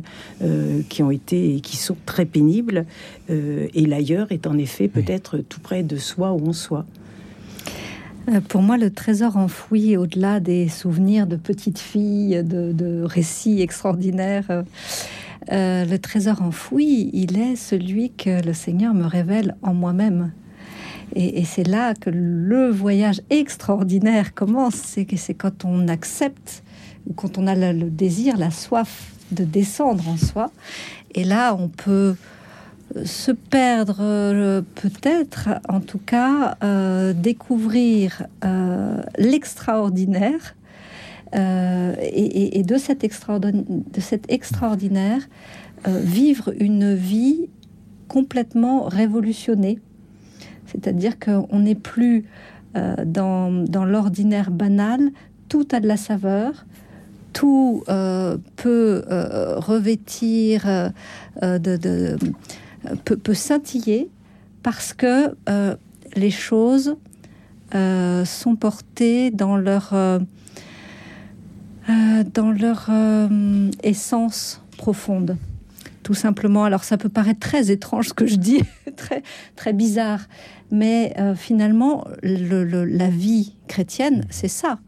[SPEAKER 4] qui ont été et qui sont très pénibles. et l'ailleurs est en effet peut-être tout près de soi ou en soi.
[SPEAKER 3] Euh, Pour moi, le trésor enfoui, au-delà des souvenirs de petites filles, de, récits extraordinaires, euh, euh, le trésor enfoui, il est celui que le Seigneur me révèle en moi-même. Et, c'est là que le voyage extraordinaire commence. C'est c'est quand on accepte ou quand on a le, désir, la soif de descendre en soi. Et là, on peut se perdre, euh, peut-être, en tout cas, euh, découvrir euh, l'extraordinaire. et, de, cet extraordinaire, vivre une vie complètement révolutionnée. C'est-à-dire qu'on n'est plus dans, l'ordinaire banal, tout a de la saveur, tout peut revêtir, de- peut, peut scintiller, parce que euh, les choses euh, sont portées dans leur, euh, dans leur essence profonde. Tout simplement. Alors ça peut paraître très étrange ce que je dis, très, très bizarre, mais finalement, le- le- la vie chrétienne, c'est ça.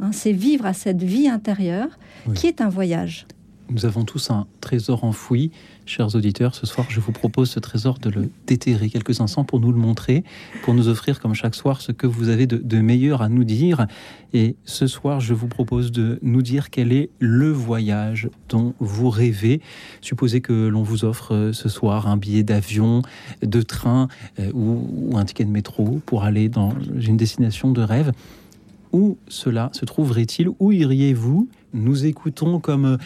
[SPEAKER 3] hein, c'est vivre à cette vie intérieure
[SPEAKER 2] Oui.
[SPEAKER 3] qui est un voyage.
[SPEAKER 2] Nous avons tous un trésor enfoui. Chers auditeurs, ce soir, je vous propose ce trésor de le déterrer quelques instants pour nous le montrer, pour nous offrir, comme chaque soir, ce que vous avez de, meilleur à nous dire. Et ce soir, je vous propose de nous dire quel est le voyage dont vous rêvez. Supposez que l'on vous offre euh, ce soir un billet d'avion, de train euh, ou, ou un ticket de métro pour aller dans une destination de rêve. Où cela se trouverait-il? Où iriez-vous? Nous écoutons comme euh,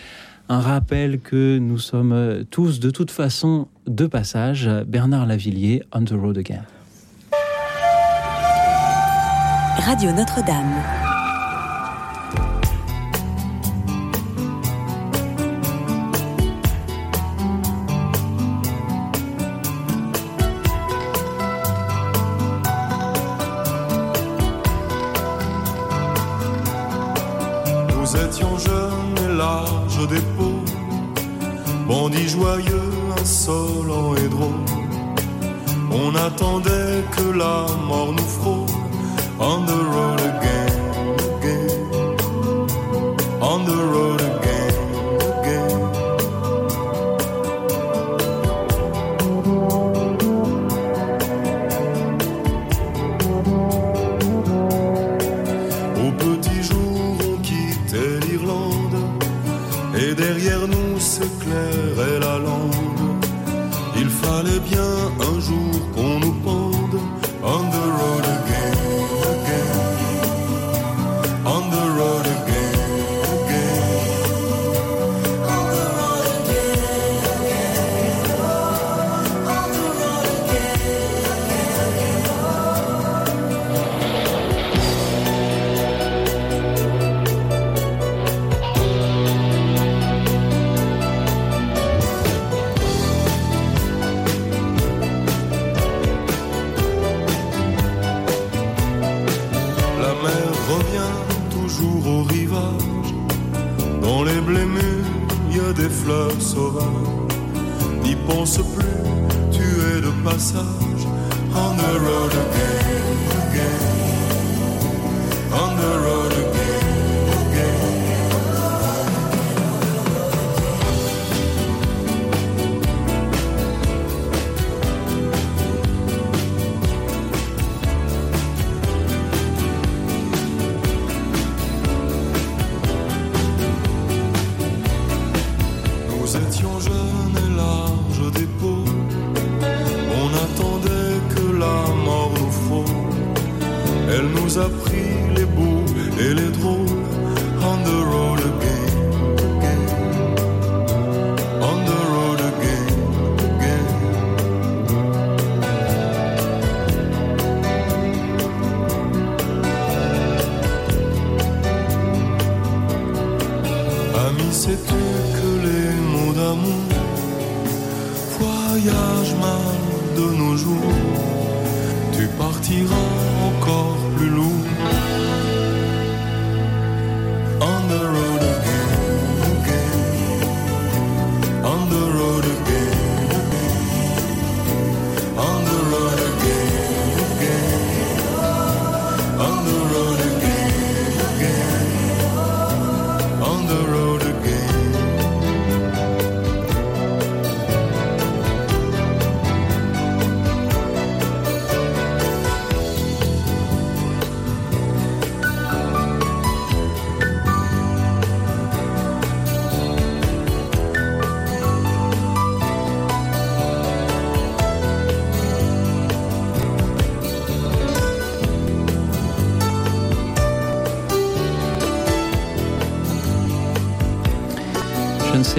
[SPEAKER 2] un rappel que nous sommes euh, tous de toute façon de passage. Bernard Lavillier, On the Road Again.
[SPEAKER 5] Radio Notre-Dame.
[SPEAKER 8] D'épaules, bandits joyeux, insolents et drôles. On attendait que la mort nous frôle.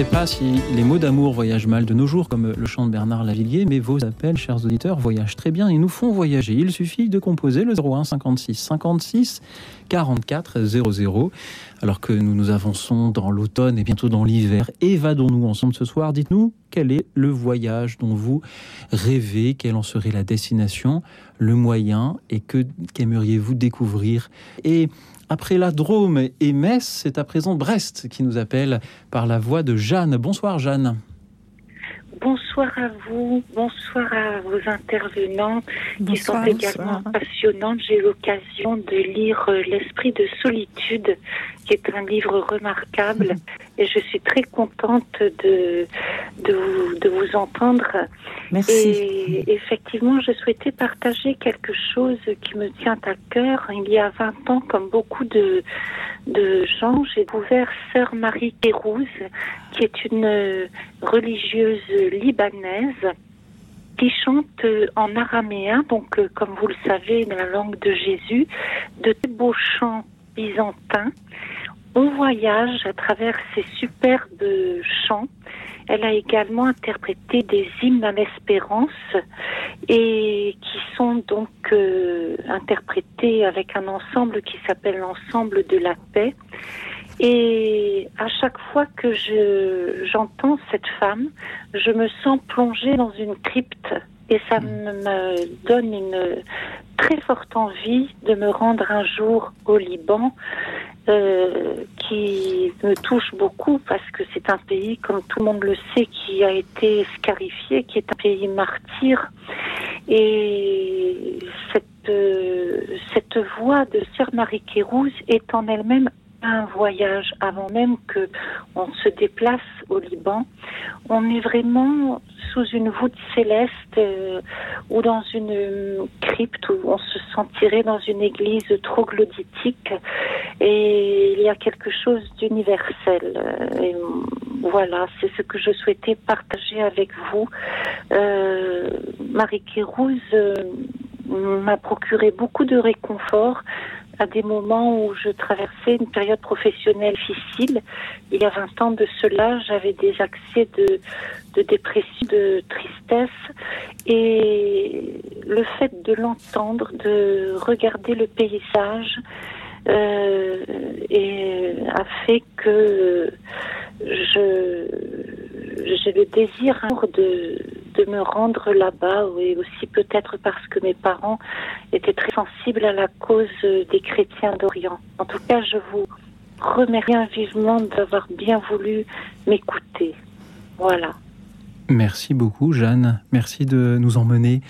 [SPEAKER 2] Sais pas si les mots d'amour voyagent mal de nos jours, comme le chant de Bernard Lavillier, mais vos appels, chers auditeurs, voyagent très bien et nous font voyager. Il suffit de composer le 01 56 56 44 00. Alors que nous nous avançons dans l'automne et bientôt dans l'hiver, évadons-nous ensemble ce soir. Dites-nous quel est le voyage dont vous rêvez, quelle en serait la destination, le moyen et que qu'aimeriez-vous découvrir et après la Drôme et Metz, c'est à présent Brest qui nous appelle par la voix de Jeanne. Bonsoir Jeanne.
[SPEAKER 9] Bonsoir à vous, bonsoir à vos intervenants qui sont également
[SPEAKER 3] bonsoir.
[SPEAKER 9] passionnantes. J'ai eu l'occasion de lire euh, L'Esprit de solitude, qui est un livre remarquable, et je suis très contente de, de, vous, de vous entendre.
[SPEAKER 4] Merci.
[SPEAKER 9] Et effectivement, je souhaitais partager quelque chose qui me tient à cœur. Il y a 20 ans, comme beaucoup de, de gens, j'ai découvert Sœur Marie Kérouz, qui est une religieuse libanaise qui chante en araméen, donc euh, comme vous le savez, la langue de Jésus, de très beaux chants byzantins. On voyage à travers ces superbes chants. Elle a également interprété des hymnes à l'espérance et qui sont donc euh, interprétés avec un ensemble qui s'appelle l'ensemble de la paix. Et à chaque fois que je j'entends cette femme, je me sens plongée dans une crypte et ça me donne une très forte envie de me rendre un jour au Liban, euh, qui me touche beaucoup parce que c'est un pays, comme tout le monde le sait, qui a été scarifié, qui est un pays martyr. Et cette, euh, cette voix de Sœur Marie Kérouz est en elle-même un voyage avant même que on se déplace au Liban. On est vraiment sous une voûte céleste euh, ou dans une euh, crypte où on se sentirait dans une église troglodytique et il y a quelque chose d'universel. Euh, voilà, c'est ce que je souhaitais partager avec vous. Marie Kérouz m'a procuré beaucoup de réconfort à des moments où je traversais une période professionnelle difficile. Il y a 20 ans de cela, j'avais des accès de, de dépression, de tristesse. Et le fait de l'entendre, de regarder le paysage, euh, et a fait que je j'ai le désir de, de me rendre là-bas, et aussi peut-être parce que mes parents étaient très sensibles à la cause des chrétiens d'Orient. En tout cas, je vous remercie vivement d'avoir bien voulu m'écouter. Voilà.
[SPEAKER 2] Merci beaucoup Jeanne. Merci de nous emmener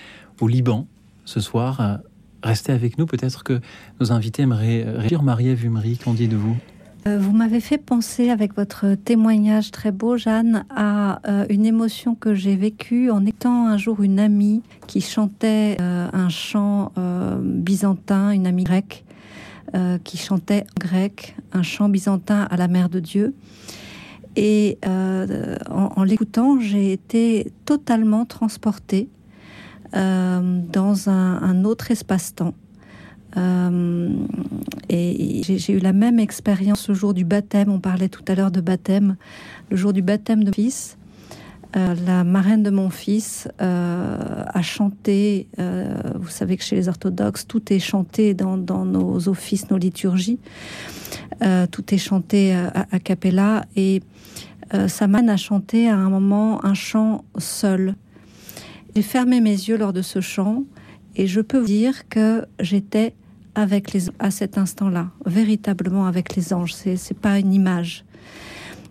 [SPEAKER 2] au Liban ce soir. Euh, Restez avec nous. Peut-être que nos invités aimeraient réagir. Marie-Ève Humry, qu'en dites-vous?
[SPEAKER 3] Euh, Vous m'avez fait penser avec votre témoignage très beau, Jeanne, à euh, une émotion que j'ai vécue en étant un jour une amie qui chantait euh, un chant euh, byzantin, une amie grecque, euh, qui chantait en grec un chant byzantin à la Mère de Dieu. Et euh, en, l'écoutant, j'ai été totalement transportée euh, dans un, autre espace-temps. Euh, et j'ai eu la même expérience le jour du baptême. On parlait tout à l'heure de baptême. Le jour du baptême de fils, euh, la marraine de mon fils euh, a chanté. vous savez que chez les orthodoxes, tout est chanté dans, nos offices, nos liturgies. tout est chanté à, à cappella. Et sa marraine a chanté à un moment un chant seul. J'ai fermé mes yeux lors de ce chant et je peux vous dire que j'étais avec les à cet instant-là, véritablement avec les anges. C'est c'est pas une image.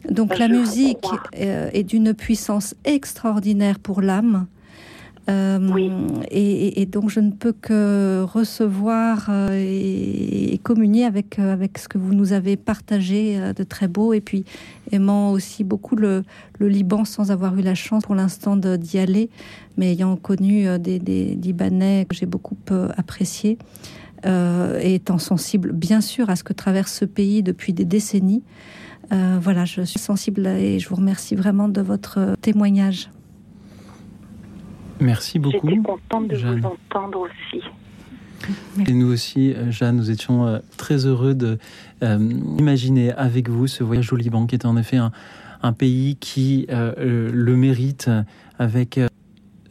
[SPEAKER 3] Donc la musique est d'une puissance extraordinaire pour l'âme. Euh, et, donc je ne peux que recevoir euh, et, communier avec, avec ce que vous nous avez partagé de très beau. Et puis aimant aussi beaucoup le, le Liban sans avoir eu la chance pour l'instant d'y aller, mais ayant connu des, des Libanais que j'ai beaucoup appréciés. Euh, et étant sensible, bien sûr, à ce que traverse ce pays depuis des décennies. Euh, voilà, je suis sensible et je vous remercie vraiment de votre témoignage.
[SPEAKER 2] Merci beaucoup.
[SPEAKER 9] J'étais contente de vous entendre aussi.
[SPEAKER 2] Et nous aussi, euh, Jeanne, nous étions très heureux de imaginer avec vous ce voyage au Liban, qui est en effet un, un pays qui le mérite avec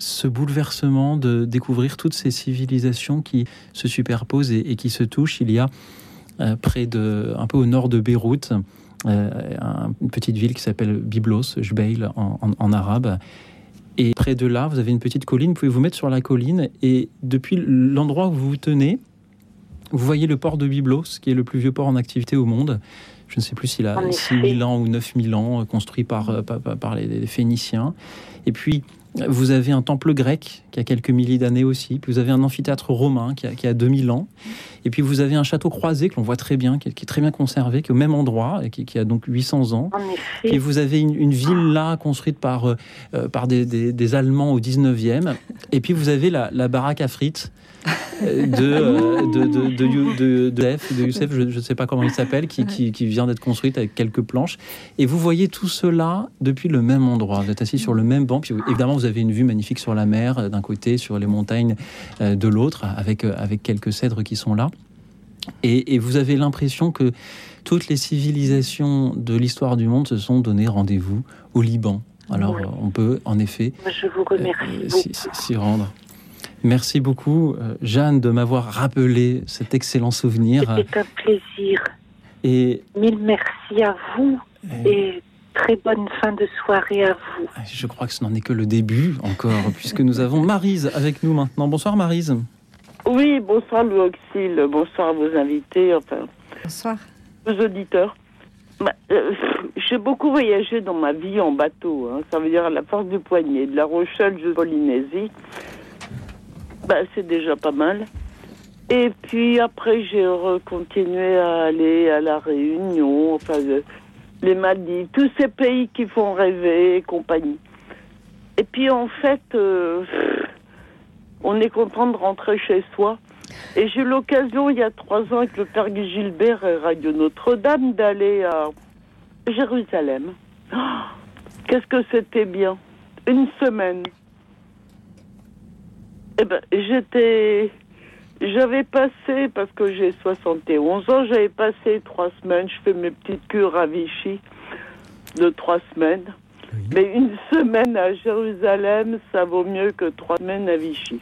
[SPEAKER 2] ce bouleversement de découvrir toutes ces civilisations qui se superposent et, qui se touchent. Il y a euh, près de, un peu au nord de Beyrouth, euh, une petite ville qui s'appelle Byblos, Jbeil en, arabe. Et près de là, vous avez une petite colline. Vous pouvez vous mettre sur la colline et depuis l'endroit où vous vous tenez, vous voyez le port de Byblos, qui est le plus vieux port en activité au monde. Je ne sais plus s'il a 6000 ans ou 9000 ans, construit par, par, par les, les Phéniciens. Et puis, vous avez un temple grec qui a quelques milliers d'années aussi. Puis vous avez un amphithéâtre romain qui a, qui a 2000 ans. Et puis vous avez un château croisé que l'on voit très bien, qui est, très bien conservé, qui est au même endroit et qui, a donc 800 ans. Et vous avez une, ville là construite par, euh, par des, des, Allemands au 19e. Et puis vous avez la, la baraque à frites de, de, de, Youssef, je ne sais pas comment il s'appelle, qui, qui, vient d'être construite avec quelques planches. Et vous voyez tout cela depuis le même endroit. Vous êtes assis sur le même banc. Puis évidemment, vous avez une vue magnifique sur la mer d'un côté, sur les montagnes de l'autre, avec, avec quelques cèdres qui sont là. Et, et vous avez l'impression que toutes les civilisations de l'histoire du monde se sont donné rendez-vous au Liban. Alors, on peut en effet
[SPEAKER 9] Je vous remercie
[SPEAKER 2] s'y rendre. Merci beaucoup, euh, Jeanne, de m'avoir rappelé cet excellent souvenir.
[SPEAKER 9] C'était un plaisir. Et mille merci à vous et... très bonne fin de soirée à vous.
[SPEAKER 2] Je crois que ce n'en est que le début encore, puisque nous avons Marise avec nous maintenant. Bonsoir Marise.
[SPEAKER 10] Oui, bonsoir Louis Auxil, bonsoir à vos invités, enfin.
[SPEAKER 3] Bonsoir.
[SPEAKER 10] Aux auditeurs. Bah, euh, j'ai beaucoup voyagé dans ma vie en bateau, hein. ça veut dire à la force du poignet, de La Rochelle jusqu'à Polynésie. Bah, c'est déjà pas mal. Et puis après, j'ai continué à aller à La Réunion, enfin, les Maldives, tous ces pays qui font rêver et compagnie. Et puis en fait, euh, on est content de rentrer chez soi. Et j'ai eu l'occasion, il y a trois ans, avec le père Gilbert et Radio Notre-Dame, d'aller à Jérusalem. Oh, qu'est-ce que c'était bien. Une semaine. Eh ben, j'étais. J'avais passé, parce que j'ai 71 ans, j'avais passé trois semaines, je fais mes petites cures à Vichy de trois semaines. Mais une semaine à Jérusalem, ça vaut mieux que trois semaines à Vichy.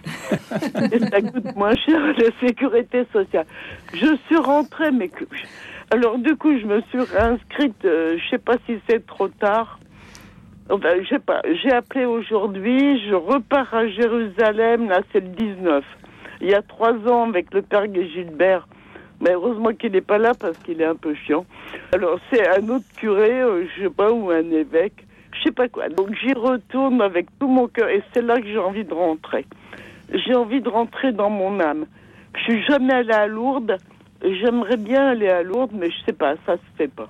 [SPEAKER 10] Et ça coûte moins cher la sécurité sociale. Je suis rentrée, mais alors du coup, je me suis réinscrite. Euh, je sais pas si c'est trop tard. Ben, je sais pas. J'ai appelé aujourd'hui. Je repars à Jérusalem. Là, c'est le 19. Il y a trois ans avec le père Gilbert. Mais heureusement qu'il n'est pas là parce qu'il est un peu chiant. Alors, c'est un autre curé, euh, je sais pas, ou un évêque. Je sais pas quoi. Donc, j'y retourne avec tout mon cœur. Et c'est là que j'ai envie de rentrer. J'ai envie de rentrer dans mon âme. Je suis jamais allée à Lourdes. J'aimerais bien aller à Lourdes, mais je sais pas, ça se fait pas.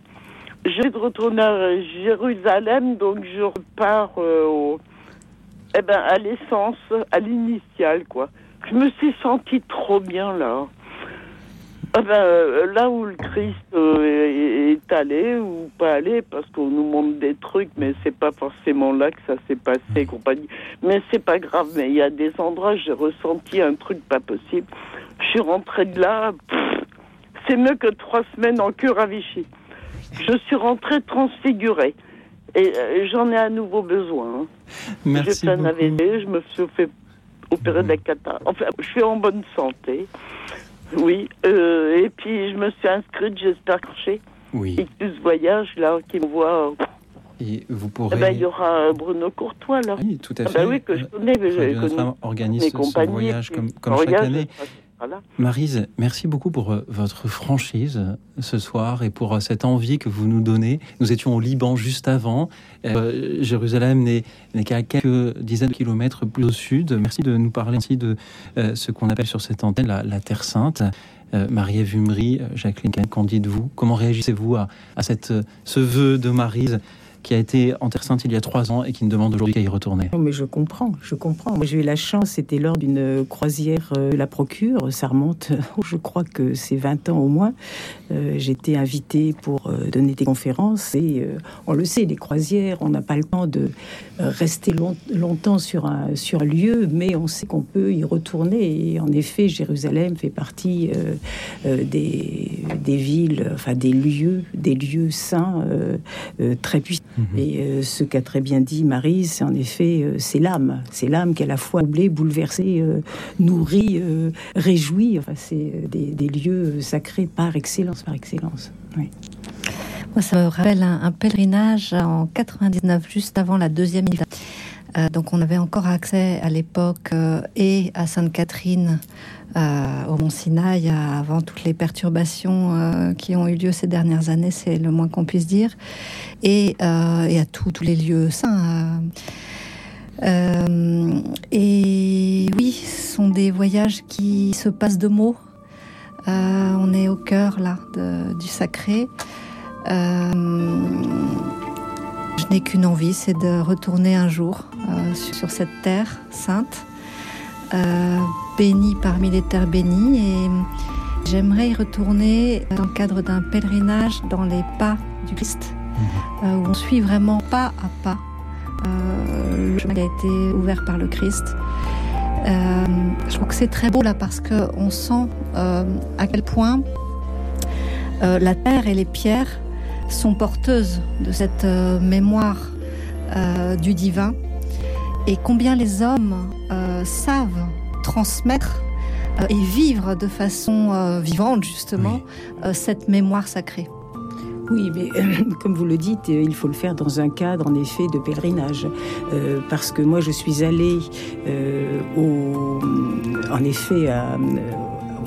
[SPEAKER 10] J'ai de retourner à Jérusalem, donc je repars euh, au, eh ben, à l'essence, à l'initiale, quoi. Je me suis sentie trop bien là. Ah ben, euh, là où le Christ euh, est, est allé ou pas allé, parce qu'on nous montre des trucs, mais c'est pas forcément là que ça s'est passé et compagnie. Mais c'est pas grave, mais il y a des endroits, j'ai ressenti un truc pas possible. Je suis rentrée de là, c'est mieux que trois semaines en cure à Vichy. Je suis rentrée transfigurée. Et euh, j'en ai à nouveau besoin. hein.
[SPEAKER 2] Merci
[SPEAKER 10] J'ai plein je me suis fait opérer de la cata. Enfin, je suis en bonne santé. Oui. euh, et puis, je me suis inscrite, j'espère chez
[SPEAKER 2] Oui.
[SPEAKER 10] Ictus Voyage, là, qui me voit.
[SPEAKER 2] Et vous
[SPEAKER 10] Eh
[SPEAKER 2] pourrez.
[SPEAKER 10] ben, il y aura Bruno Courtois, là.
[SPEAKER 2] Oui, tout à
[SPEAKER 10] Ah
[SPEAKER 2] fait.
[SPEAKER 10] ben oui, que je connais, je connais
[SPEAKER 2] organise
[SPEAKER 10] mes compagnies,
[SPEAKER 2] voyage comme, comme chaque année.
[SPEAKER 10] Voilà.
[SPEAKER 2] Marise, merci beaucoup pour euh, votre franchise euh, ce soir et pour euh, cette envie que vous nous donnez. Nous étions au Liban juste avant. Jérusalem n'est qu'à quelques dizaines de kilomètres plus au sud. Merci de nous parler ainsi de ce qu'on appelle sur cette antenne la, Terre Sainte. Marie-Ève Jacqueline, qu'en dites-vous? Comment réagissez-vous à, à ce vœu de Marise? Qui a été en Terre Sainte il y a trois ans et qui ne demande aujourd'hui qu'à y retourner
[SPEAKER 4] mais je comprends, je comprends. Moi, j'ai eu la chance, c'était lors d'une croisière euh, la Procure, ça remonte, je crois que c'est 20 ans au moins. Euh, J'étais invitée pour euh, donner des conférences et euh, on le sait, les croisières, on n'a pas le temps de euh, rester long- longtemps sur un, lieu, mais on sait qu'on peut y retourner. Et en effet, Jérusalem fait partie des, des villes, enfin des lieux, des lieux saints très puissants. Et euh, ce qu'a très bien dit Marie, c'est en effet, euh, c'est l'âme. C'est l'âme qui est à la fois doublée, bouleversée, euh, nourrie, euh, réjouie. Enfin, c'est des, des lieux sacrés par excellence, par excellence. Oui.
[SPEAKER 3] Moi, ça me rappelle un, un pèlerinage en 99, juste avant la deuxième île. Euh, donc, on avait encore accès à l'époque euh, et à Sainte-Catherine, euh, au Mont Sinaï, à- avant toutes les perturbations qui ont eu lieu ces dernières années, c'est le moins qu'on puisse dire, et, à tous les lieux saints. et oui, ce sont des voyages qui se passent de mots. On est au cœur là du sacré. Je n'ai qu'une envie, c'est de retourner un jour euh, sur, cette terre sainte, euh, bénie parmi les terres bénies. Et j'aimerais y retourner dans le cadre d'un pèlerinage dans les pas du Christ, euh, où on suit vraiment pas à pas le chemin qui a été ouvert par le Christ. Je trouve que c'est très beau là parce qu'on sent à quel point la terre et les pierres sont porteuses de cette euh, mémoire euh, du divin et combien les hommes euh, savent transmettre et vivre de façon vivante justement cette mémoire sacrée.
[SPEAKER 4] Oui, mais comme vous le dites, il faut le faire dans un cadre, en effet, de pèlerinage. Euh, parce que moi, je suis allée euh, au, en effet à,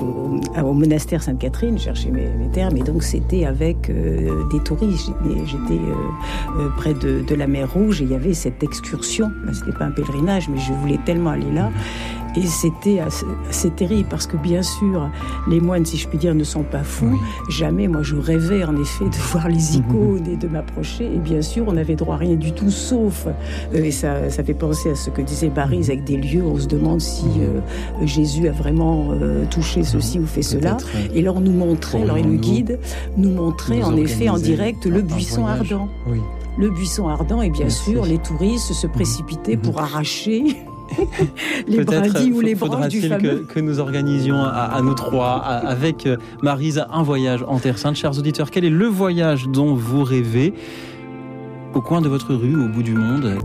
[SPEAKER 4] au, monastère Sainte-Catherine, chercher mes, mes termes, et donc c'était avec euh, des touristes. J'étais- euh, euh, près de, la mer Rouge et il y avait cette excursion. C'était pas un pèlerinage, mais je voulais tellement aller là. Et c'était assez, assez terrible parce que bien sûr, les moines, si je puis dire, ne sont pas fous. Jamais, moi, je rêvais en effet de voir les icônes et de m'approcher. Et bien sûr, on n'avait droit à rien du tout, sauf, euh, et ça, ça fait penser à ce que disait Barise avec des lieux, on se demande si euh, Jésus a vraiment euh, touché ceci ou fait cela. Et là, on nous montrait, alors et le guide nous montrait
[SPEAKER 2] nous
[SPEAKER 4] en effet en direct le buisson
[SPEAKER 2] voyage.
[SPEAKER 4] ardent.
[SPEAKER 2] Oui.
[SPEAKER 4] Le buisson ardent, et bien sûr, les touristes se précipitaient pour arracher les brindilles ou les branches du
[SPEAKER 2] faudra-t-il
[SPEAKER 4] fameux.
[SPEAKER 2] que, que nous organisions à, à nous trois, à- avec euh, Marise, un voyage en Terre Sainte. Chers auditeurs, quel est le voyage dont vous rêvez au coin de votre rue, au bout du monde?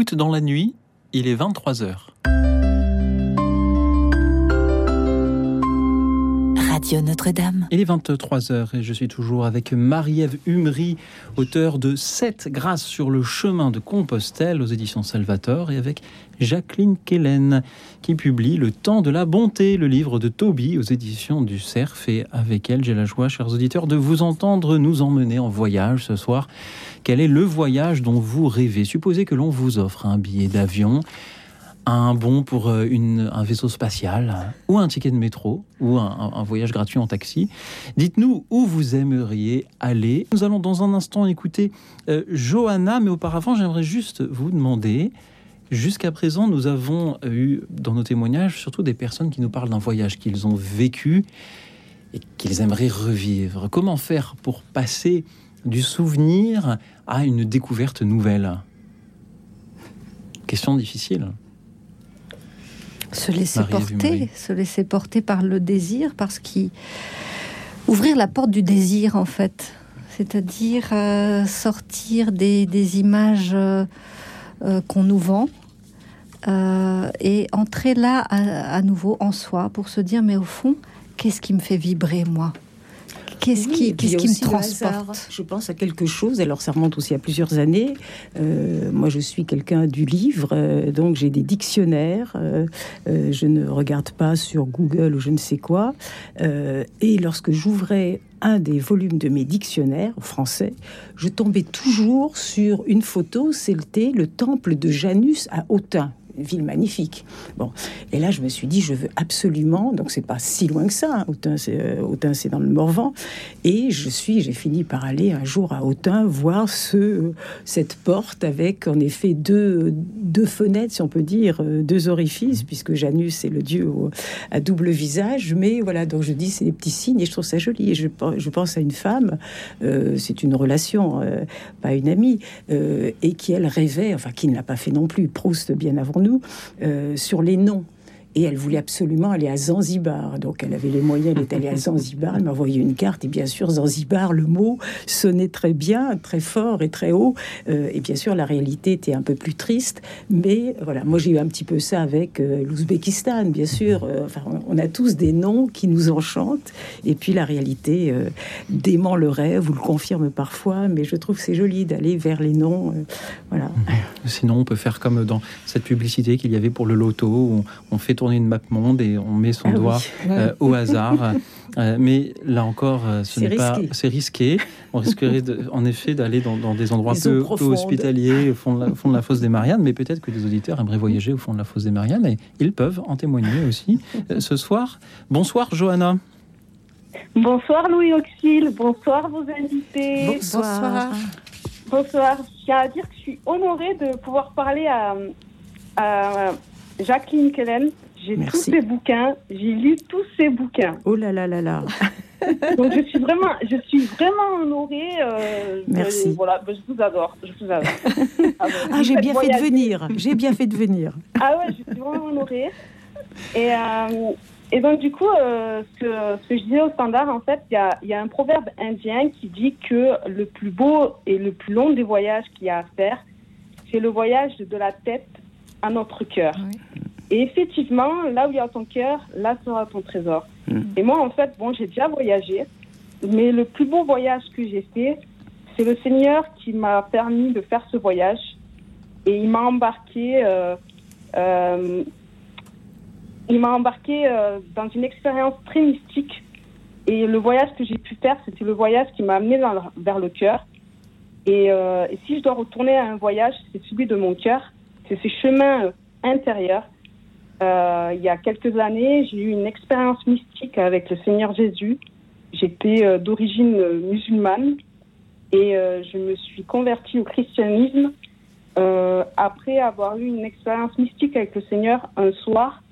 [SPEAKER 2] Dans la nuit, il est 23 heures.
[SPEAKER 5] Radio Notre-Dame.
[SPEAKER 2] Il est 23h et je suis toujours avec Marie-Ève Humry, auteure de 7 grâces sur le chemin de Compostelle aux éditions Salvator et avec Jacqueline Kellen qui publie Le temps de la bonté, le livre de Toby aux éditions du Cerf et avec elle j'ai la joie, chers auditeurs, de vous entendre nous emmener en voyage ce soir. Quel est le voyage dont vous rêvez? Supposez que l'on vous offre un billet d'avion un bon pour euh, un vaisseau spatial ou un ticket de métro ou un, voyage gratuit en taxi. Dites-nous où vous aimeriez aller. Nous allons dans un instant écouter euh, Johanna, mais auparavant j'aimerais juste vous demander, jusqu'à présent nous avons eu dans nos témoignages surtout des personnes qui nous parlent d'un voyage qu'ils ont vécu et qu'ils aimeraient revivre. Comment faire pour passer du souvenir à une découverte nouvelle. Question difficile.
[SPEAKER 3] Se laisser porter, se laisser porter par le désir, parce qu'il ouvrir la porte du désir en fait, c'est-à-dire euh, sortir des, images euh, euh, qu'on nous vend et entrer là à, nouveau en soi pour se dire mais au fond qu'est-ce qui me fait vibrer moi? Qu'est-ce qui, qui me transporte
[SPEAKER 4] Je pense à quelque chose. Alors, ça remonte aussi à plusieurs années. Euh, moi, je suis quelqu'un du livre, euh, donc j'ai des dictionnaires. Euh, je ne regarde pas sur Google ou je ne sais quoi. et lorsque j'ouvrais un des volumes de mes dictionnaires français, je tombais toujours sur une photo, c'était le temple de Janus à Autun ville magnifique. Bon, et là je me suis dit je veux absolument, donc c'est pas si loin que ça. Hein. Autun, c'est euh, Autun, c'est dans le Morvan, et je suis, j'ai fini par aller un jour à Autun voir ce cette porte avec en effet deux deux fenêtres, si on peut dire, euh, deux orifices, puisque Janus est le dieu à double visage. Mais voilà, donc je dis c'est des petits signes et je trouve ça joli. Et je, je pense à une femme, euh, c'est une relation, pas une amie, et qui elle rêvait, enfin qui ne l'a pas fait non plus, Proust bien avant nous euh, sur les noms et elle voulait absolument aller à Zanzibar. Donc elle avait les moyens, elle est allée à Zanzibar, elle m'a envoyé une carte, et bien sûr, Zanzibar, le mot sonnait très bien, très fort et très haut. Euh, et bien sûr, la réalité était un peu plus triste, mais voilà, moi j'ai eu un petit peu ça avec euh, l'Ouzbékistan, bien sûr. Euh, enfin, on a tous des noms qui nous enchantent, et puis la réalité dément le rêve ou le confirme parfois, mais je trouve c'est joli d'aller vers les noms. voilà.
[SPEAKER 2] Sinon, on peut faire comme dans cette publicité qu'il y avait pour le loto, où on fait tourner une map monde et on met son ah doigt euh, au hasard. Euh, mais là encore, euh, ce n'est pas, c'est risqué. On risquerait en effet d'aller dans, des endroits peu, hospitaliers au fond, de la, fond de la fosse des Mariannes. Mais peut-être que des auditeurs aimeraient voyager au fond de la fosse des Mariannes et ils peuvent en témoigner aussi ce soir. Bonsoir, Johanna.
[SPEAKER 11] Bonsoir Louis Auxil, bonsoir vos invités.
[SPEAKER 3] Bonsoir.
[SPEAKER 11] Bonsoir. Je tiens à dire que je suis honorée de pouvoir parler à, à Jacqueline Kellen. J'ai tous ses bouquins, j'ai lu tous ses bouquins.
[SPEAKER 4] Oh là là là là.
[SPEAKER 11] Donc je suis vraiment, je suis vraiment honorée.
[SPEAKER 4] Euh, Merci.
[SPEAKER 11] voilà, ben, je vous adore, je vous adore.
[SPEAKER 4] ah, ah j'ai bien fait de venir. J'ai bien fait de venir.
[SPEAKER 11] Ah ouais, je suis vraiment honorée. Et, euh, et donc du coup, euh, ce, que, ce, que, je disais au standard, en fait, il y a, y a, un proverbe indien qui dit que le plus beau et le plus long des voyages qu'il y a à faire, c'est le voyage de la tête à notre cœur. Et effectivement, là où il y a ton cœur, là sera ton trésor. Mm. Et moi, en fait, bon, j'ai déjà voyagé, mais le plus beau voyage que j'ai fait, c'est le Seigneur qui m'a permis de faire ce voyage. Et il m'a embarqué, euh, euh, il m'a embarqué euh, dans une expérience très mystique. Et le voyage que j'ai pu faire, c'était le voyage qui m'a amené vers le cœur. Et, et si je dois retourner à un voyage, c'est celui de mon cœur c'est ces chemins intérieurs. Euh, il y a quelques années, j'ai eu une expérience mystique avec le Seigneur Jésus. J'étais euh, d'origine musulmane et euh, je me suis convertie au christianisme après avoir eu une expérience mystique avec le Seigneur un soir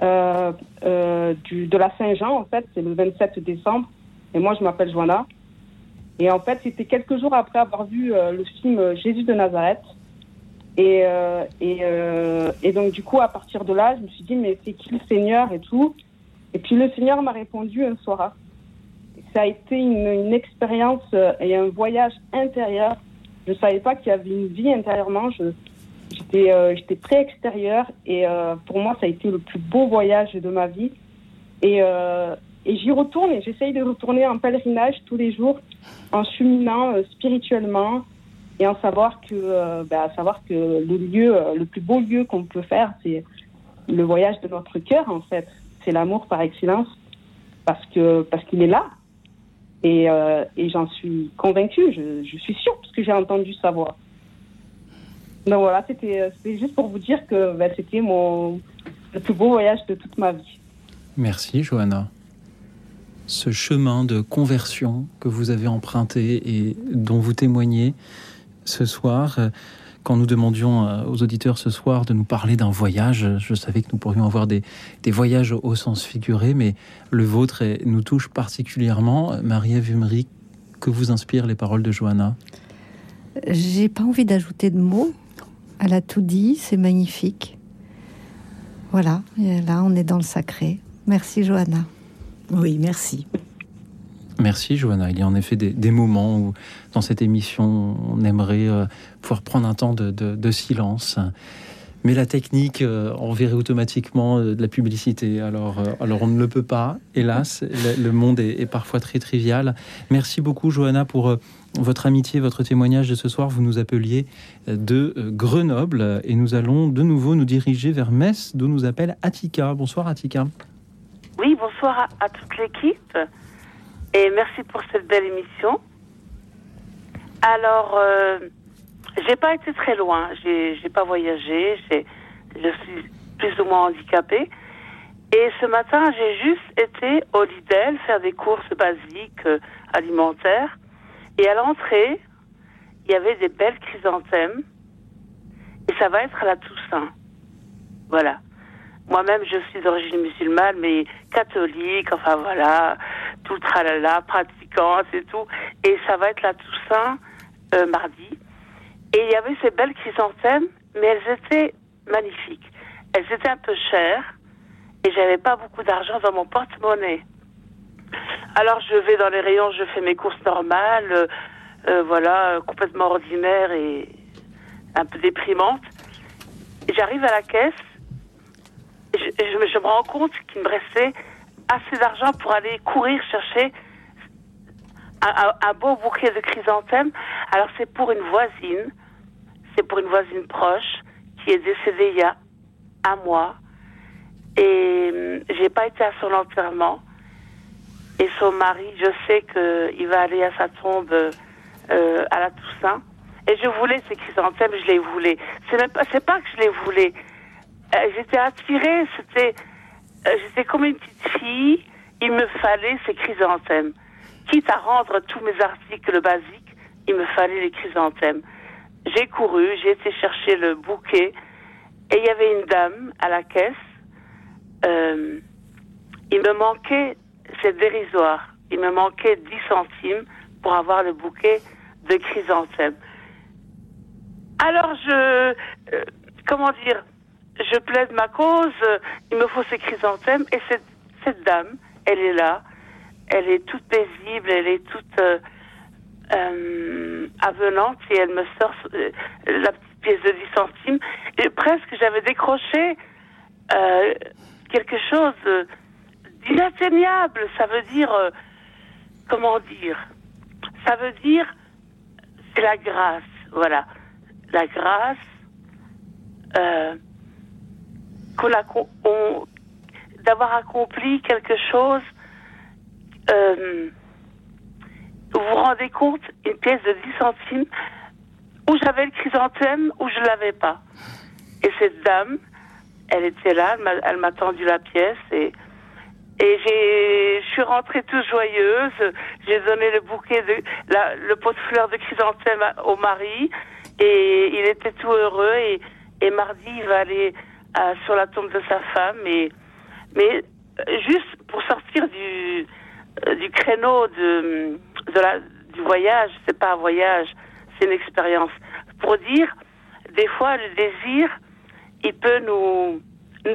[SPEAKER 11] de la Saint-Jean, en fait, c'est le 27 décembre. Et moi, je m'appelle Joanna. Et en fait, c'était quelques jours après avoir vu le film Jésus de Nazareth. Et, euh, et, euh, et, donc, du coup, à partir de là, je me suis dit, mais c'est qui le Seigneur et tout? Et puis, le Seigneur m'a répondu un soir. Ça a été une, expérience euh, et un voyage intérieur. Je ne savais pas qu'il y avait une vie intérieurement. J'étais euh, très extérieure et pour moi, ça a été le plus beau voyage de ma vie. Et, et j'y retourne et j'essaye de retourner en pèlerinage tous les jours en cheminant spirituellement et en savoir que, euh, bah, savoir que le lieu, euh, le plus beau lieu qu'on peut faire, c'est le voyage de notre cœur en fait. C'est l'amour par excellence parce que parce qu'il est là et, euh, et j'en suis convaincue. Je, je suis sûre parce que j'ai entendu sa voix. Donc voilà, c'était juste pour vous dire que bah, c'était mon le plus beau voyage de toute ma vie.
[SPEAKER 2] Merci Johanna. Ce chemin de conversion que vous avez emprunté et dont vous témoignez ce soir, euh, quand nous demandions euh, aux auditeurs ce soir de nous parler d'un voyage, je savais que nous pourrions avoir des, des voyages au sens figuré, mais le vôtre est- nous touche particulièrement. Marie-Ève Humry, que vous inspirent les paroles de Johanna?
[SPEAKER 3] J'ai pas envie d'ajouter de mots. Elle a tout dit, c'est magnifique. Voilà, et là on est dans le sacré. Merci Johanna.
[SPEAKER 4] Oui, merci.
[SPEAKER 2] Merci Johanna. Il y a en effet des, moments où, dans cette émission, on aimerait euh, pouvoir prendre un temps de, silence. Mais la technique euh, enverrait automatiquement euh, de la publicité. Alors, alors on ne le peut pas, hélas. Le, monde est, parfois très trivial. Merci beaucoup Johanna pour votre amitié, votre témoignage de ce soir. Vous nous appeliez de Grenoble et nous allons de nouveau nous diriger vers Metz, d'où nous appelle Attika. Bonsoir Attika.
[SPEAKER 12] Oui, bonsoir à, à toute l'équipe et merci pour cette belle émission. Alors, euh, j'ai pas été très loin, j'ai pas voyagé, je suis plus ou moins handicapée. Et ce matin, j'ai juste été au Lidl faire des courses basiques euh, alimentaires. Et à l'entrée, il y avait des belles chrysanthèmes. Et ça va être la Toussaint. Voilà. Moi-même, je suis d'origine musulmane, mais catholique, enfin voilà, tout le tralala, pratiquante et tout. Et ça va être la Toussaint euh, mardi. Et il y avait ces belles chrysanthèmes, mais elles étaient magnifiques. Elles étaient un peu chères et j'avais pas beaucoup d'argent dans mon porte-monnaie. Alors je vais dans les rayons, je fais mes courses normales, euh, euh, voilà, complètement ordinaires et un peu déprimantes. J'arrive à la caisse je, je, je me rends compte qu'il me restait assez d'argent pour aller courir chercher un, un- un beau bouquet de chrysanthèmes. Alors c'est pour une voisine, c'est pour une voisine proche qui est décédée il y a un mois. Et hum, j'ai pas été à son enterrement. Et son mari, je sais qu'il va aller à sa tombe euh, à la Toussaint. Et je voulais ces chrysanthèmes, je les voulais. C'est même pas, c'est pas que je les voulais. Euh, j'étais attirée, c'était, euh, j'étais comme une petite fille. Il me fallait ces chrysanthèmes. Quitte à rendre tous mes articles basiques, il me fallait les chrysanthèmes. J'ai couru, j'ai été chercher le bouquet, et il y avait une dame à la caisse. Euh, il me manquait, c'est dérisoire, il me manquait 10 centimes pour avoir le bouquet de chrysanthèmes. Alors je, euh, comment dire, je plaide ma cause, il me faut ces chrysanthèmes, et cette, dame, elle est là, elle est toute paisible, elle est toute euh, euh, avenante, et elle me sort euh, la petite pièce de 10 centimes, et presque j'avais décroché euh, quelque chose d'inatteignable, ça veut dire, euh, comment dire, ça veut dire, c'est la grâce, voilà, la grâce, euh, qu'on a, co- on- d'avoir accompli quelque chose. euh, vous vous rendez compte, une pièce de 10 centimes où j'avais le chrysanthème, où je l'avais pas. Et cette dame, elle était là, elle m'a- tendu la pièce et j'ai, je suis rentrée toute joyeuse. J'ai donné le bouquet de, la, le pot de fleurs de chrysanthème au mari et il était tout heureux. Et mardi, il va aller euh, sur la tombe de sa femme. Et, mais euh, juste pour sortir du, euh, du créneau de, de la, du voyage, c'est pas un voyage, c'est une expérience. Pour dire, des fois, le désir, il peut nous,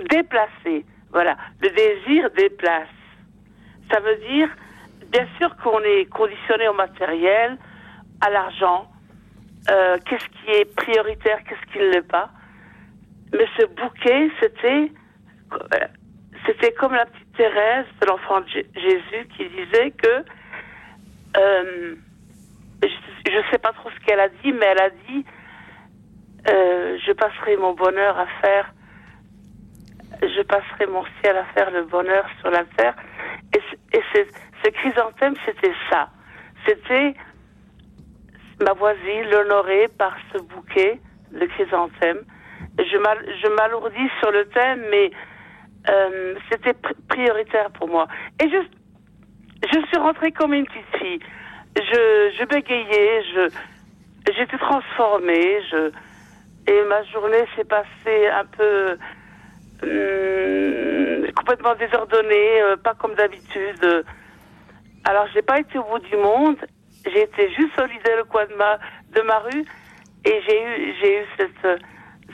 [SPEAKER 12] déplacer. Voilà, le désir déplace. Ça veut dire, bien sûr qu'on est conditionné au matériel, à l'argent, qu'est-ce qui est prioritaire, qu'est-ce qui ne l'est pas. Mais ce bouquet, c'était, c'était comme la petite Thérèse de l'enfant Jésus qui disait que, euh, je ne sais pas trop ce qu'elle a dit, mais elle a dit, euh, je passerai mon bonheur à faire, je passerai mon ciel à faire le bonheur sur la terre. Et, et ce chrysanthème, c'était ça. C'était ma voisine l'honorer par ce bouquet de chrysanthème. Je m'alourdis sur le thème, mais euh, c'était prioritaire pour moi. Et je, je suis rentrée comme une petite fille. Je, je bégayais, je, j'étais transformée, je, et ma journée s'est passée un peu hum, complètement désordonnée, euh, pas comme d'habitude. Alors, j'ai pas été au bout du monde. J'ai été juste solidaire au coin de ma, de ma rue et j'ai eu, j'ai eu cette,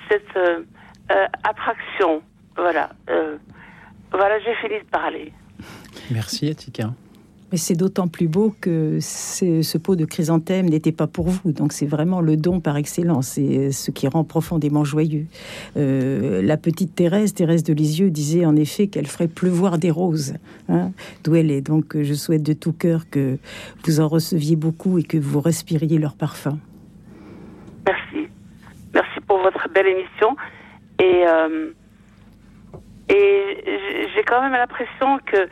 [SPEAKER 12] cette euh, euh, attraction. Voilà. Euh, voilà, j'ai fini de parler.
[SPEAKER 2] Merci, Atika.
[SPEAKER 4] Mais c'est d'autant plus beau que ce pot de chrysanthème n'était pas pour vous. Donc c'est vraiment le don par excellence. C'est ce qui rend profondément joyeux. Euh, la petite Thérèse, Thérèse de Lisieux, disait en effet qu'elle ferait pleuvoir des roses. Hein, D'où elle est. Donc je souhaite de tout cœur que vous en receviez beaucoup et que vous respiriez leur parfum.
[SPEAKER 12] Merci. Merci pour votre belle émission. Et, euh, et j'ai quand même l'impression que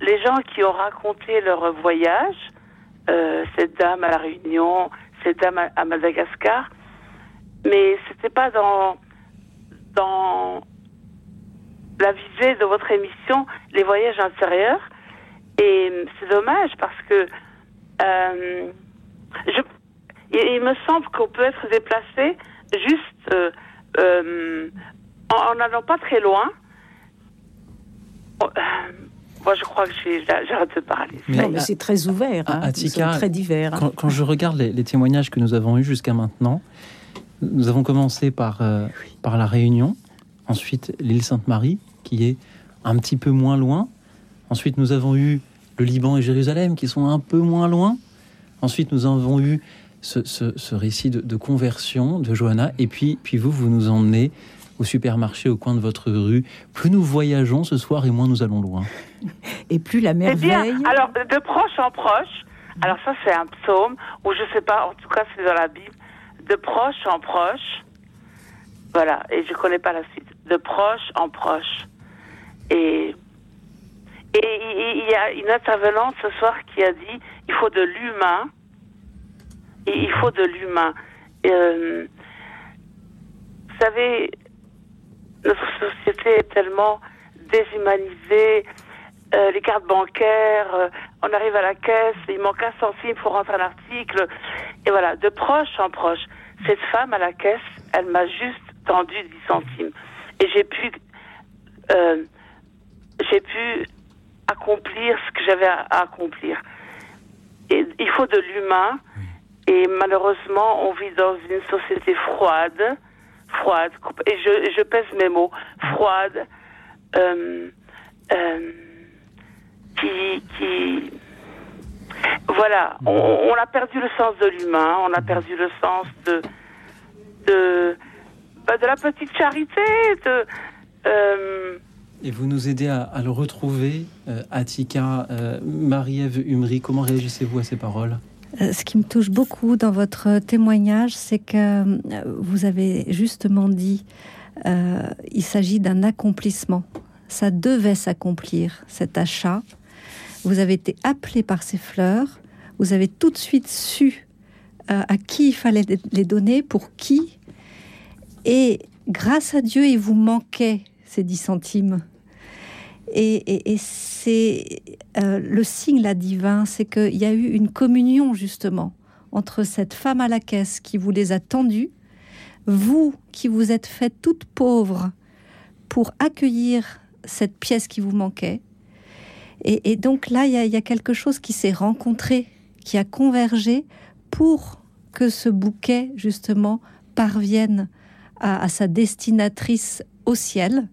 [SPEAKER 12] les gens qui ont raconté leur voyage, euh, cette dame à la Réunion, cette dame à, Madagascar, mais c'était pas dans dans la visée de votre émission les voyages intérieurs et c'est dommage parce que euh, il, me semble qu'on peut être déplacé juste euh, en n'allant pas très loin. Moi, je crois que j'arrête de parler.
[SPEAKER 4] Mais, c'est très ouvert, hein. très divers.
[SPEAKER 2] Quand, je regarde les, témoignages que nous avons eus jusqu'à maintenant, nous avons commencé par, euh, par la Réunion, ensuite l'île Sainte-Marie, qui est un petit peu moins loin. Ensuite, nous avons eu le Liban et Jérusalem, qui sont un peu moins loin. Ensuite, nous avons eu ce, ce, récit de, de, conversion de Johanna. Et puis, puis vous, vous nous emmenez au supermarché au coin de votre rue. Plus nous voyageons ce soir et moins nous allons loin.
[SPEAKER 4] Et plus la merveille.
[SPEAKER 12] Bien. Alors, de proche en proche, alors ça c'est un psaume, ou je sais pas, en tout cas c'est dans la Bible, de proche en proche, voilà, et je connais pas la suite, de proche en proche. Et et il y a une intervenante ce soir qui a dit il faut de l'humain. Il faut de l'humain. Euh, vous savez, notre société est tellement déshumanisée. Euh, les cartes bancaires, euh, on arrive à la caisse, il manque un centime pour rentrer un article. Et voilà, de proche en proche. Cette femme à la caisse, elle m'a juste tendu 10 centimes. Et j'ai pu, j'ai pu accomplir ce que j'avais à, accomplir. Et il faut de l'humain. Et malheureusement, on vit dans une société froide froide, et je, je pèse mes mots, froide, euh, euh, qui, qui, voilà, on, a perdu le sens de l'humain, on a perdu le sens de, de, bah, la petite charité, de,
[SPEAKER 2] euh, et vous nous aidez à, le retrouver, Atika, Marie-Ève Humry, comment réagissez-vous à ces paroles?
[SPEAKER 3] euh, ce qui me touche beaucoup dans votre témoignage, c'est que euh, vous avez justement dit, euh, il s'agit d'un accomplissement. Ça devait s'accomplir, cet achat. Vous avez été appelé par ces fleurs. Vous avez tout de suite su à qui il fallait les donner, pour qui. Et grâce à Dieu, il vous manquait ces 10 centimes. Et, c'est euh, le signe là divin, c'est qu'il y a eu une communion justement entre cette femme à la caisse qui vous les a tendus, vous qui vous êtes fait toute pauvre pour accueillir cette pièce qui vous manquait. Et, donc là, il y, a, quelque chose qui s'est rencontré, qui a convergé pour que ce bouquet justement parvienne à sa destinatrice au ciel.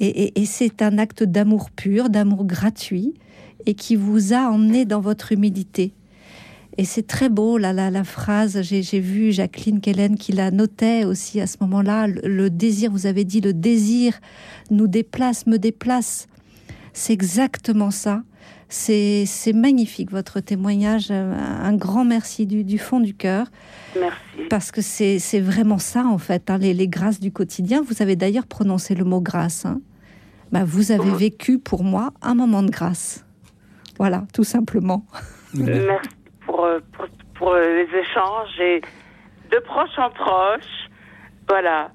[SPEAKER 3] Et, c'est un acte d'amour pur, d'amour gratuit, et qui vous a emmené dans votre humilité. Et c'est très beau, là, la, la phrase, j'ai vu Jacqueline Kellen qui la notait aussi à ce moment-là, le, désir, vous avez dit, le désir nous déplace, me déplace. C'est exactement ça. C'est magnifique, votre témoignage. Un grand merci du, fond du cœur.
[SPEAKER 12] Merci.
[SPEAKER 3] Parce que c'est vraiment ça, en fait, hein, les, les, grâces du quotidien. Vous avez d'ailleurs prononcé le mot grâce. Hein. Bah, vous avez vécu pour moi un moment de grâce. Voilà, tout simplement.
[SPEAKER 12] Merci pour, euh, pour, pour les échanges et de proche en proche. Voilà.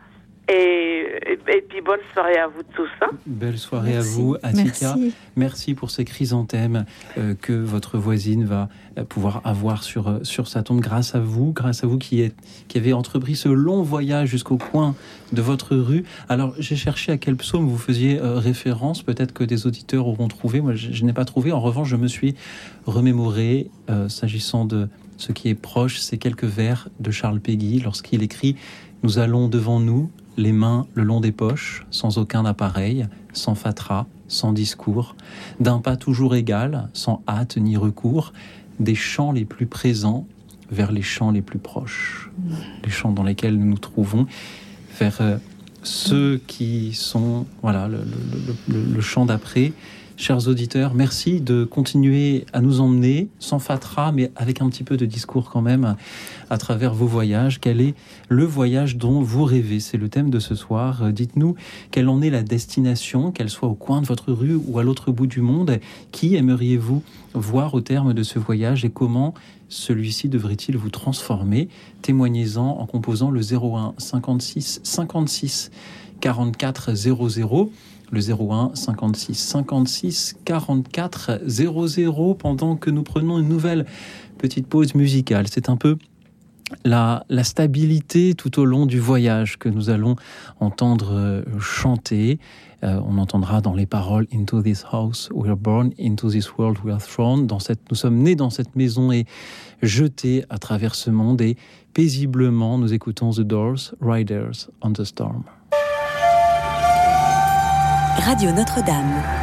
[SPEAKER 12] Et, et, puis bonne soirée à vous tous. Hein.
[SPEAKER 2] Belle soirée à vous, Atika.
[SPEAKER 3] Merci.
[SPEAKER 2] Merci pour ces chrysanthèmes euh, que votre voisine va euh, pouvoir avoir sur, euh, sur sa tombe grâce à vous, grâce à vous qui, est, qui avez entrepris ce long voyage jusqu'au coin de votre rue. Alors, j'ai cherché à quel psaume vous faisiez référence. Peut-être que des auditeurs auront trouvé. Moi, je, je n'ai pas trouvé. En revanche, je me suis remémoré, s'agissant de ce qui est proche, ces quelques vers de Charles Péguy lorsqu'il écrit Nous allons devant nous les mains le long des poches, sans aucun appareil, sans fatras, sans discours, d'un pas toujours égal, sans hâte ni recours, des champs les plus présents vers les champs les plus proches, les champs dans lesquels nous nous trouvons, vers euh, ceux qui sont, voilà, le, le champ d'après, Chers auditeurs, merci de continuer à nous emmener, sans fatras, mais avec un petit peu de discours quand même, à travers vos voyages. Quel est le voyage dont vous rêvez? C'est le thème de ce soir. Dites-nous quelle en est la destination, qu'elle soit au coin de votre rue ou à l'autre bout du monde. Qui aimeriez-vous voir au terme de ce voyage et comment celui-ci devrait-il vous transformer? Témoignez-en en composant le 01 56 56 44 00 le 01 56 56 44 00 pendant que nous prenons une nouvelle petite pause musicale. C'est un peu la, stabilité tout au long du voyage que nous allons entendre euh, chanter. Euh, on entendra dans les paroles Into this house we are born, into this world we are thrown. Dans cette, nous sommes nés dans cette maison et jetés à travers ce monde. Et paisiblement, nous écoutons The Doors, Riders on the Storm.
[SPEAKER 5] Radio Notre-Dame.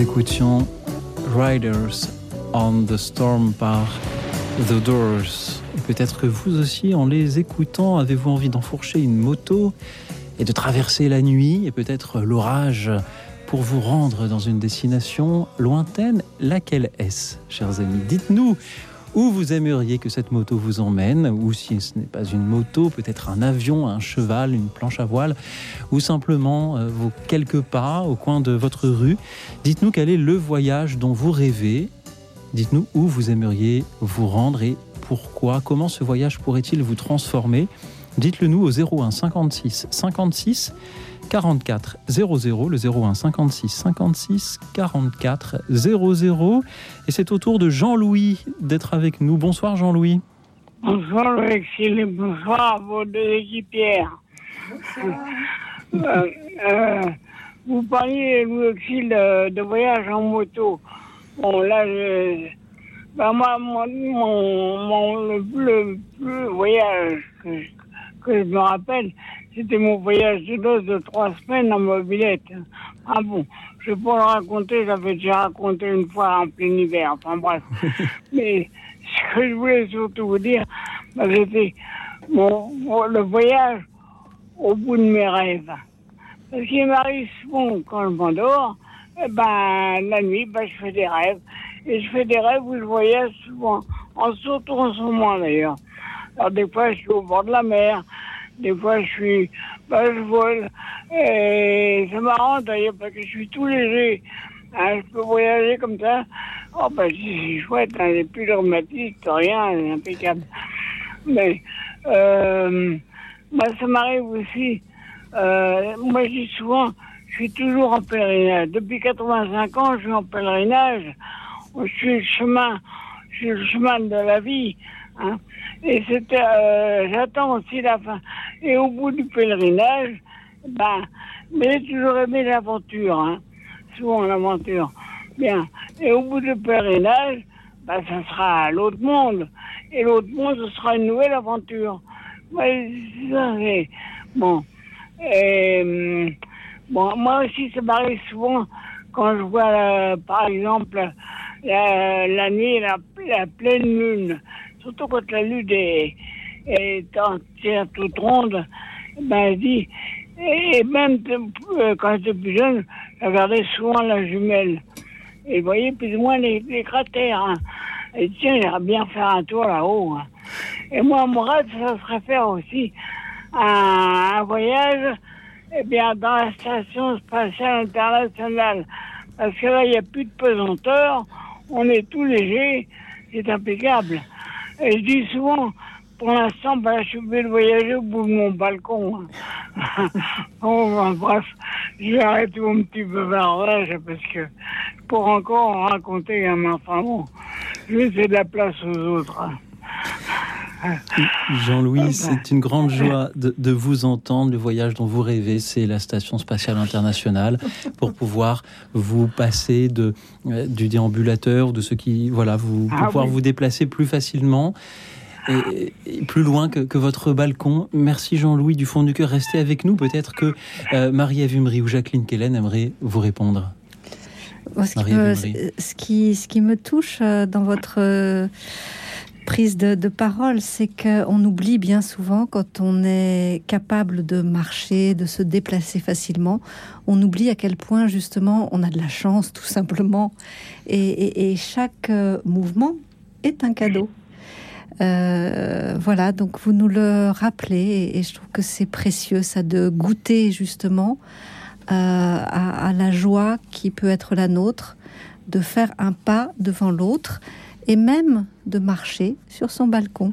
[SPEAKER 2] Écoutions Riders on the Storm par The Doors. Et peut-être que vous aussi, en les écoutant, avez-vous envie d'enfourcher une moto et de traverser la nuit et peut-être l'orage pour vous rendre dans une destination lointaine? Laquelle est-ce, chers amis? Dites-nous où vous aimeriez que cette moto vous emmène, ou si ce n'est pas une moto, peut-être un avion, un cheval, une planche à voile, ou simplement euh, vos quelques pas au coin de votre rue? Dites-nous quel est le voyage dont vous rêvez. Dites-nous où vous aimeriez vous rendre et pourquoi. Comment ce voyage pourrait-il vous transformer? Dites-le nous au 01 56 56 44 00, le 01 56 56 44 00. Et c'est au tour de Jean-Louis d'être avec nous. Bonsoir Jean-Louis.
[SPEAKER 13] Bonsoir Alexis, bonsoir à vos deux équipières. Euh, euh, vous parliez, Louis Auxil, de, de voyage en moto. Bon, là, je, ben moi, mon, mon, mon- le, le plus voyage que, que je me rappelle, c'était mon voyage de noces de trois semaines en mobilette. Ah bon, je vais pas le raconter, j'avais déjà raconté une fois en plein hiver, enfin bref. Mais ce que je voulais surtout vous dire, ben, c'était mon, mon- le voyage au bout de mes rêves. Parce qu'il m'arrive souvent, quand je m'endors, eh ben, la nuit, ben, je fais des rêves. Et je fais des rêves où je voyage souvent, en surtout en ce moment d'ailleurs. Alors des fois, je suis au bord de la mer, des fois, je suis, ben, je vole. Et c'est marrant d'ailleurs parce que je suis tout léger. Hein, je peux voyager comme ça. Oh, ben, c'est chouette, hein, j'ai plus de rhumatisme, rien, c'est impeccable. Mais, euh, moi, ça m'arrive aussi. Euh, moi, je dis souvent, je suis toujours en pèlerinage. Depuis 85 ans, je suis en pèlerinage. Je suis le chemin, je suis le chemin de la vie. Hein. Et c'était, euh, j'attends aussi la fin. Et au bout du pèlerinage, ben, mais j'ai toujours aimé l'aventure, hein. Souvent l'aventure. Bien. Et au bout du pèlerinage, ben, ça sera l'autre monde. Et l'autre monde, ce sera une nouvelle aventure. Ouais, ça, bon. Et, hum, bon, moi aussi, ça m'arrive souvent quand je vois, euh, par exemple, la, la nuit, la, la pleine lune. Surtout quand la lune est, est entière, toute ronde, ben, je dis, et même euh, quand j'étais plus jeune, je regardais souvent la jumelle. Et vous voyez plus ou moins les, les cratères. hein. Et tiens, j'aimerais bien faire un tour là-haut. hein. Et moi, mon rêve, ça serait faire aussi un, un voyage eh bien, dans la station spatiale internationale. Parce que là, il n'y a plus de pesanteur, on est tout léger, c'est impeccable. Et je dis souvent, pour l'instant, ben, je suis obligé voyager au bout de mon balcon. hein. bon, ben, bref, arrêter mon petit bavardage parce que pour encore en raconter un enfant, bon, je laisser de la place aux autres.
[SPEAKER 2] Jean-Louis, c'est une grande joie de, de vous entendre. Le voyage dont vous rêvez, c'est la Station spatiale internationale pour pouvoir vous passer de, euh, du déambulateur, de ce qui, voilà, vous, pour
[SPEAKER 13] Ah
[SPEAKER 2] pouvoir
[SPEAKER 13] oui.
[SPEAKER 2] vous déplacer plus facilement. Et, et plus loin que, que votre balcon. Merci Jean-Louis du fond du cœur. Restez avec nous. Peut-être que euh, Marie-Ève Umry ou Jacqueline Kellen aimeraient vous répondre.
[SPEAKER 3] Moi, ce, qui me, ce qui- ce qui me touche euh, dans votre prise de, parole, c'est qu'on oublie bien souvent quand on est capable de marcher, de se déplacer facilement, on oublie à quel point justement on a de la chance tout simplement. Et, chaque euh, mouvement est un cadeau. Euh, voilà, donc vous nous le rappelez et, je trouve que c'est précieux ça de goûter justement euh, à la joie qui peut être la nôtre, de faire un pas devant l'autre et même de marcher sur son balcon.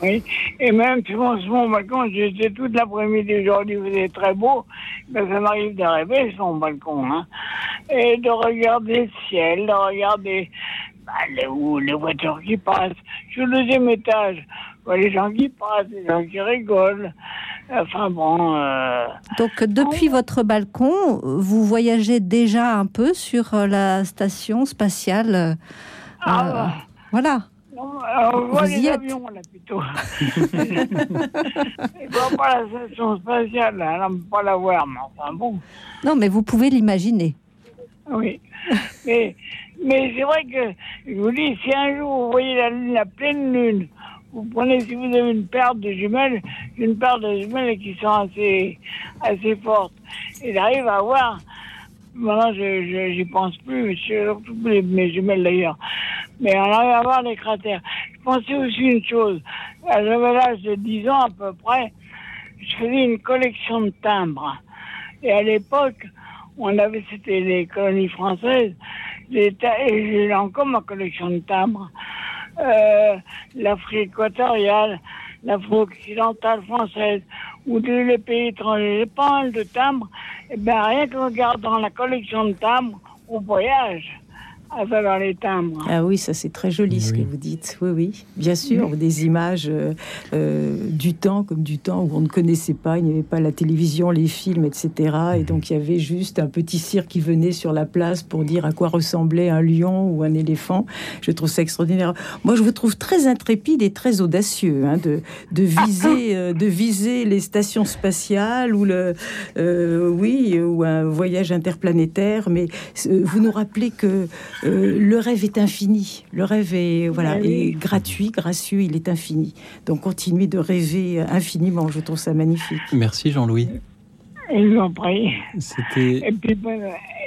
[SPEAKER 13] Oui, et même sur mon balcon, j'étais toute l'après-midi aujourd'hui, il faisait très beau, mais ça m'arrive de rêver sur mon balcon, hein, et de regarder le ciel, de regarder bah, les, où, les voitures qui passent. Sur le deuxième étage, je les gens qui passent, les gens qui rigolent. Enfin bon. euh,
[SPEAKER 3] Donc, depuis votre balcon, vous voyagez déjà un peu sur euh, la station spatiale. Euh,
[SPEAKER 13] Ah.
[SPEAKER 3] euh, voilà.
[SPEAKER 13] non, alors, on voit
[SPEAKER 3] Vous
[SPEAKER 13] les avions, là, plutôt. Il voit pas la station spatiale, là, on ne peut pas la voir, mais enfin bon.
[SPEAKER 3] Non, mais vous pouvez l'imaginer.
[SPEAKER 13] Oui. mais mais c'est vrai que, je vous dis, si un jour vous voyez la, lune, la pleine lune, vous prenez, si vous avez une paire de jumelles, une paire de jumelles qui sont assez, assez fortes, et j'arrive à voir, maintenant je, je, j'y pense plus, surtout mes jumelles d'ailleurs, mais on arrive à voir les cratères. Je pensais aussi une chose, j'avais l'âge de 10 ans à peu près, je faisais une collection de timbres. Et à l'époque, on avait, c'était les colonies françaises, les et j'ai encore ma collection de timbres. Euh, L'Afrique équatoriale, l'Afrique occidentale française, ou tous les pays étrangers, pas mal de timbres. Et ben rien qu'en regardant la collection de timbres, on voyage à travers les timbres.
[SPEAKER 4] Ah oui, ça c'est très joli ce que vous dites. Oui, oui, bien sûr, des images euh, euh, du temps, comme du temps où on ne connaissait pas, il n'y avait pas la télévision, les films, etc. Et donc il y avait juste un petit cirque qui venait sur la place pour dire à quoi ressemblait un lion ou un éléphant. Je trouve ça extraordinaire. Moi, je vous trouve très intrépide et très audacieux hein, de, de viser, euh, de viser les stations spatiales ou le, euh, oui, ou un voyage interplanétaire. Mais euh, vous nous rappelez que euh, le rêve est infini. Le rêve est voilà
[SPEAKER 13] Ah oui.
[SPEAKER 4] est gratuit, gracieux, il est infini. Donc continuez de rêver infiniment. Je trouve ça magnifique.
[SPEAKER 2] Merci Jean-Louis.
[SPEAKER 13] Je vous en prie.
[SPEAKER 2] C'était.
[SPEAKER 13] Et puis, ben,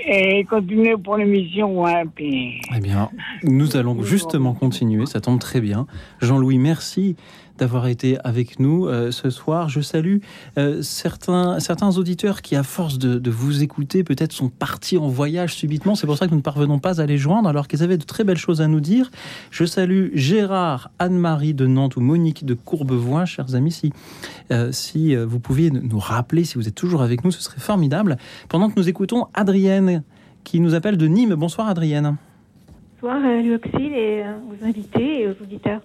[SPEAKER 13] et continuez pour l'émission, ouais, puis...
[SPEAKER 2] Eh bien, nous allons justement continuer, ça tombe très bien. Jean-Louis, merci d'avoir été avec nous euh, ce soir. Je salue euh, certains, auditeurs qui, à force de, vous écouter, peut-être sont partis en voyage subitement. C'est pour ça que nous ne parvenons pas à les joindre, alors qu'ils avaient de très belles choses à nous dire. Je salue Gérard, Anne-Marie de Nantes ou Monique de Courbevoie, chers amis. Si, euh, vous pouviez nous rappeler, si vous êtes toujours avec nous, ce serait formidable. Pendant que nous écoutons Adrienne, qui nous appelle de Nîmes. Bonsoir Adrienne.
[SPEAKER 14] Bonsoir, Luoxil et aux invités et aux auditeurs.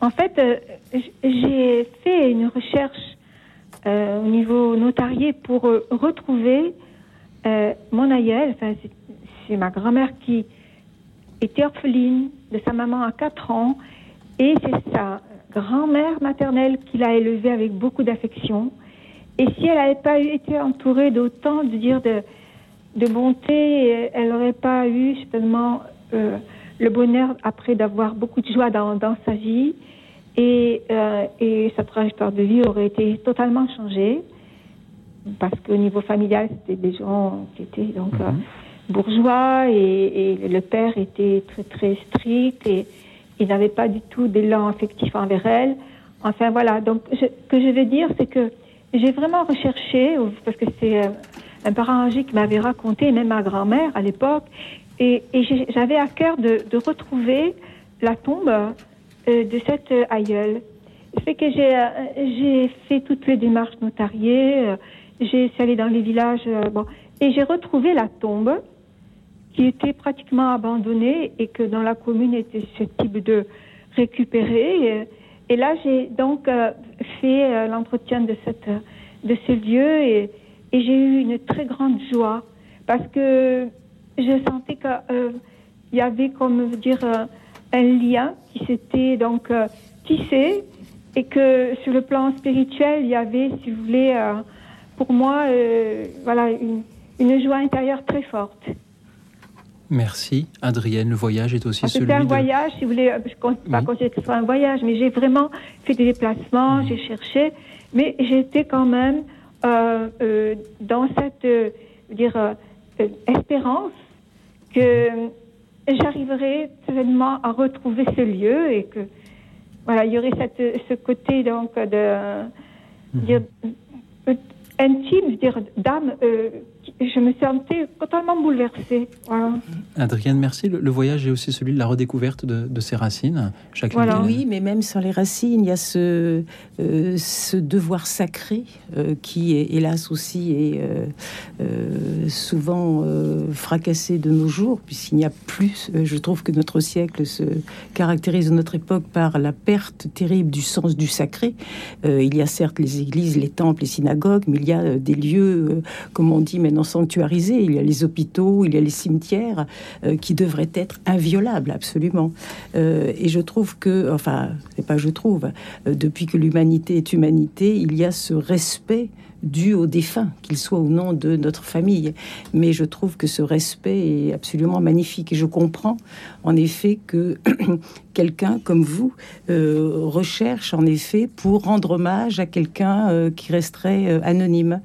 [SPEAKER 14] En fait, euh, j'ai fait une recherche euh, au niveau notarié pour euh, retrouver euh, mon aïeul. Enfin, c'est- ma grand-mère qui était orpheline de sa maman à 4 ans et c'est sa grand-mère maternelle qui l'a élevée avec beaucoup d'affection. Et si elle n'avait pas été entourée d'autant de dire de, de bonté, euh, elle n'aurait pas eu certainement le bonheur après d'avoir beaucoup de joie dans, dans sa vie et, euh, et sa trajectoire de vie aurait été totalement changée parce qu'au niveau familial, c'était des gens qui étaient donc euh, bourgeois et, et le père était très très strict et il n'avait pas du tout d'élan affectif envers elle. Enfin voilà, donc je- ce que je veux dire, c'est que j'ai vraiment recherché, parce que c'est euh, un parent âgé qui m'avait raconté, même ma grand-mère à l'époque, et, et j'avais à cœur de, de retrouver la tombe euh, de cette euh, aïeule. Fait que j'ai euh, j'ai fait toutes les démarches notariées, j'ai allée dans les villages, bon, et j'ai retrouvé la tombe qui était pratiquement abandonnée et que dans la commune était susceptible de récupérer. Et, là, j'ai donc fait l'entretien de, cette, de ce lieu et, et j'ai eu une très grande joie parce que je sentais qu'il y avait, comme dire, euh, un lien qui s'était donc euh, tissé et que sur le plan spirituel, il y avait, si vous voulez, euh, pour moi, euh, voilà, une, une joie intérieure très forte.
[SPEAKER 2] Merci Adrienne. Le voyage est aussi celui
[SPEAKER 14] C'était un
[SPEAKER 2] de...
[SPEAKER 14] voyage, si vous voulez, je ne compte pas
[SPEAKER 2] Oui.
[SPEAKER 14] considérer que ce soit un voyage, mais j'ai vraiment fait des déplacements, j'ai cherché, mais j'étais quand même euh, euh, dans cette euh, dire, euh, euh, espérance que j'arriverai certainement à retrouver ce lieu et que voilà, il y aurait cette, ce côté donc de dire, euh, intime, dire d'âme euh, je me sentais totalement bouleversée. Voilà.
[SPEAKER 2] Adrienne, merci. Le, le voyage est aussi celui de la redécouverte de, de ses racines. Jacqueline
[SPEAKER 4] Voilà.
[SPEAKER 2] Guénin.
[SPEAKER 4] Oui, mais même sur les racines, il y a ce, euh, ce devoir sacré euh, qui, est, hélas aussi, est euh, euh, souvent euh, fracassé de nos jours, puisqu'il n'y a plus. euh, je trouve que notre siècle se caractérise, notre époque, par la perte terrible du sens du sacré. Euh, il y a certes les églises, les temples, les synagogues, mais il y a euh, des lieux, euh, comme on dit maintenant, sanctuarisés. Il y a les hôpitaux, il y a les cimetières euh, qui devraient être inviolables, absolument. Euh, et je trouve que, enfin, c'est pas je trouve, euh, depuis que l'humanité est humanité, il y a ce respect dû aux défunts, qu'ils soient ou non de notre famille. Mais je trouve que ce respect est absolument magnifique. Et je comprends, en effet, que quelqu'un comme vous euh, recherche, en effet, pour rendre hommage à quelqu'un euh, qui resterait euh, anonyme.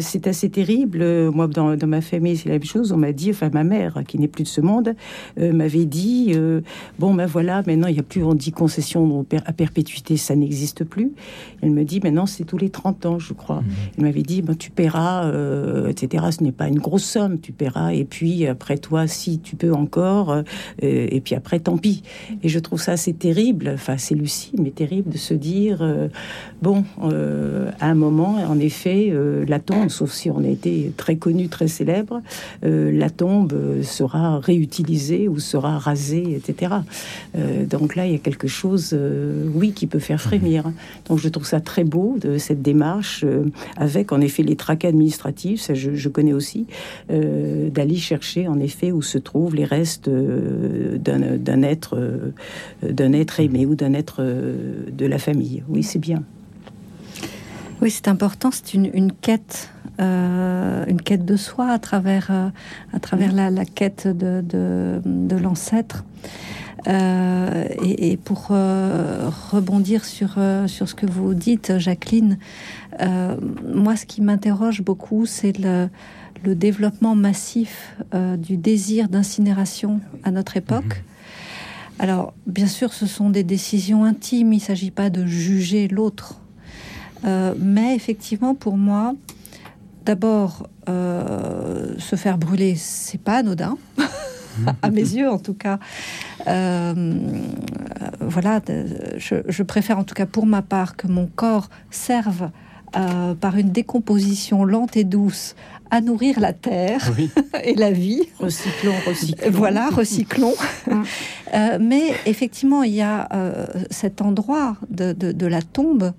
[SPEAKER 4] C'est assez terrible. Moi, dans, dans ma famille, c'est la même chose. On m'a dit, enfin, ma mère, qui n'est plus de ce monde, m'avait dit Bon, ben voilà, maintenant, il n'y a plus, on dit concession à perpétuité, ça n'existe plus. Elle me dit Maintenant, c'est tous les 30 ans, je crois. Elle m'avait dit ben, Tu paieras, etc. Ce n'est pas une grosse somme, tu paieras. Et puis, après toi, si tu peux encore, et puis après, tant pis. Et je trouve ça assez terrible, enfin, c'est lucide, mais terrible de se dire euh, Bon, euh, à un moment, en effet, euh, la tombe, sauf si on a été très connu, très célèbre, la tombe sera réutilisée ou sera rasée, etc. Donc là, il y a quelque chose, oui, qui peut faire frémir. Donc je trouve ça très beau de cette démarche, avec en effet les tracas administratifs, ça je, connais aussi, d'aller chercher en effet où se trouvent les restes d'un être, d'un être aimé ou d'un être euh, de la famille. Oui, c'est bien.
[SPEAKER 3] Oui, c'est important. C'est une, une quête, euh, une quête de soi à travers, euh, à travers la, la quête de, de, de l'ancêtre. Euh, et, et pour euh, rebondir sur, euh, sur ce que vous dites, Jacqueline, euh, moi, ce qui m'interroge beaucoup, c'est le, le développement massif euh, du désir d'incinération à notre époque. Alors, bien sûr, ce sont des décisions intimes, il ne s'agit pas de juger l'autre. Euh, mais effectivement, pour moi, d'abord, euh, se faire brûler, c'est pas anodin, à mes yeux en tout cas. Euh, voilà, je, je préfère en tout cas pour ma part que mon corps serve par une décomposition lente et douce à nourrir la terre et la vie.
[SPEAKER 4] Recyclons, recyclons.
[SPEAKER 3] Voilà, recyclons. Euh, mais effectivement, il y a euh, cet endroit de, de- de la tombe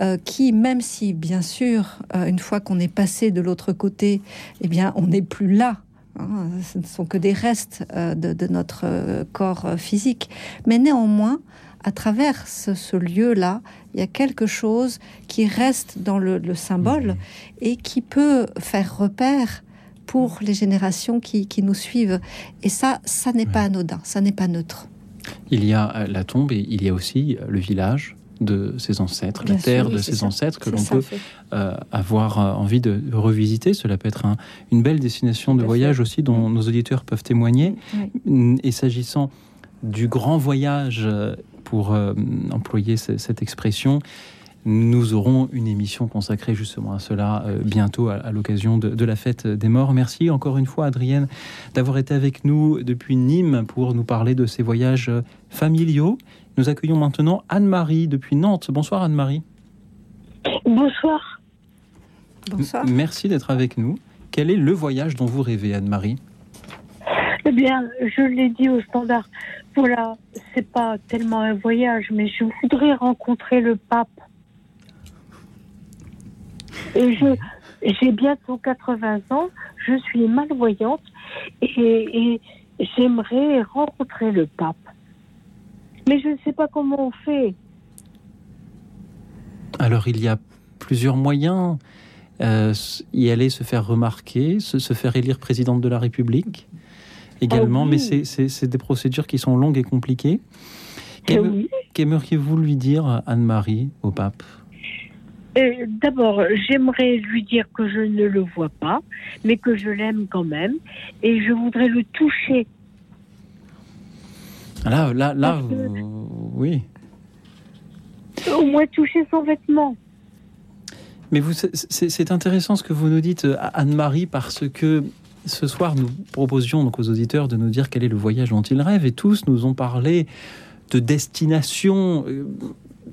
[SPEAKER 3] euh, qui, même si, bien sûr, euh, une fois qu'on est passé de l'autre côté, eh bien, on n'est plus là. hein, ce ne sont que des restes euh, de, de notre euh, corps euh, physique. Mais néanmoins, à travers ce, ce lieu-là, il y a quelque chose qui reste dans le, le symbole et qui peut faire repère pour les générations qui, qui nous suivent. Et ça, ça n'est pas anodin, ça n'est pas neutre.
[SPEAKER 2] Il y a euh, la tombe et il y a aussi euh, le village de ses ancêtres,
[SPEAKER 3] Bien
[SPEAKER 2] la terre
[SPEAKER 3] sûr,
[SPEAKER 2] de
[SPEAKER 3] oui,
[SPEAKER 2] ses
[SPEAKER 3] ça.
[SPEAKER 2] ancêtres que l'on peut euh, avoir envie de revisiter. Cela peut être un- une belle destination de voyage aussi dont nos auditeurs peuvent témoigner. Mm, Et s'agissant du grand voyage, pour euh, employer ce- cette expression, nous aurons une émission consacrée justement à cela euh, bientôt à, à l'occasion de, de la fête des morts. Merci encore une fois, Adrienne, d'avoir été avec nous depuis Nîmes pour nous parler de ces voyages euh, familiaux. Nous accueillons maintenant Anne-Marie depuis Nantes. Bonsoir Anne-Marie.
[SPEAKER 15] Bonsoir.
[SPEAKER 3] Bonsoir.
[SPEAKER 2] Merci d'être avec nous. Quel est le voyage dont vous rêvez, Anne-Marie?
[SPEAKER 15] Eh bien, je l'ai dit au standard. Voilà, c'est pas tellement un voyage, mais je voudrais rencontrer le pape. Et je, j'ai bientôt 80 ans, je suis malvoyante et, j'aimerais rencontrer le pape. Mais je ne sais pas comment on fait.
[SPEAKER 2] Alors, il y a plusieurs moyens. Euh, y aller, se faire remarquer, se, se faire élire présidente de la République également,
[SPEAKER 15] Ah oui.
[SPEAKER 2] mais c'est- des procédures qui sont longues et compliquées.
[SPEAKER 15] Oui.
[SPEAKER 2] Qu'aimeriez-vous lui dire, Anne-Marie, au pape?
[SPEAKER 15] Euh, D'abord, j'aimerais lui dire que je ne le vois pas, mais que je l'aime quand même, et je voudrais le toucher.
[SPEAKER 2] Là, là, là, vous- oui.
[SPEAKER 15] Au moins toucher son vêtement.
[SPEAKER 2] Mais c'est intéressant ce que vous nous dites, Anne-Marie, parce que ce soir, nous proposions donc aux auditeurs de nous dire quel est le voyage dont ils rêvent, et tous nous ont parlé de destination euh,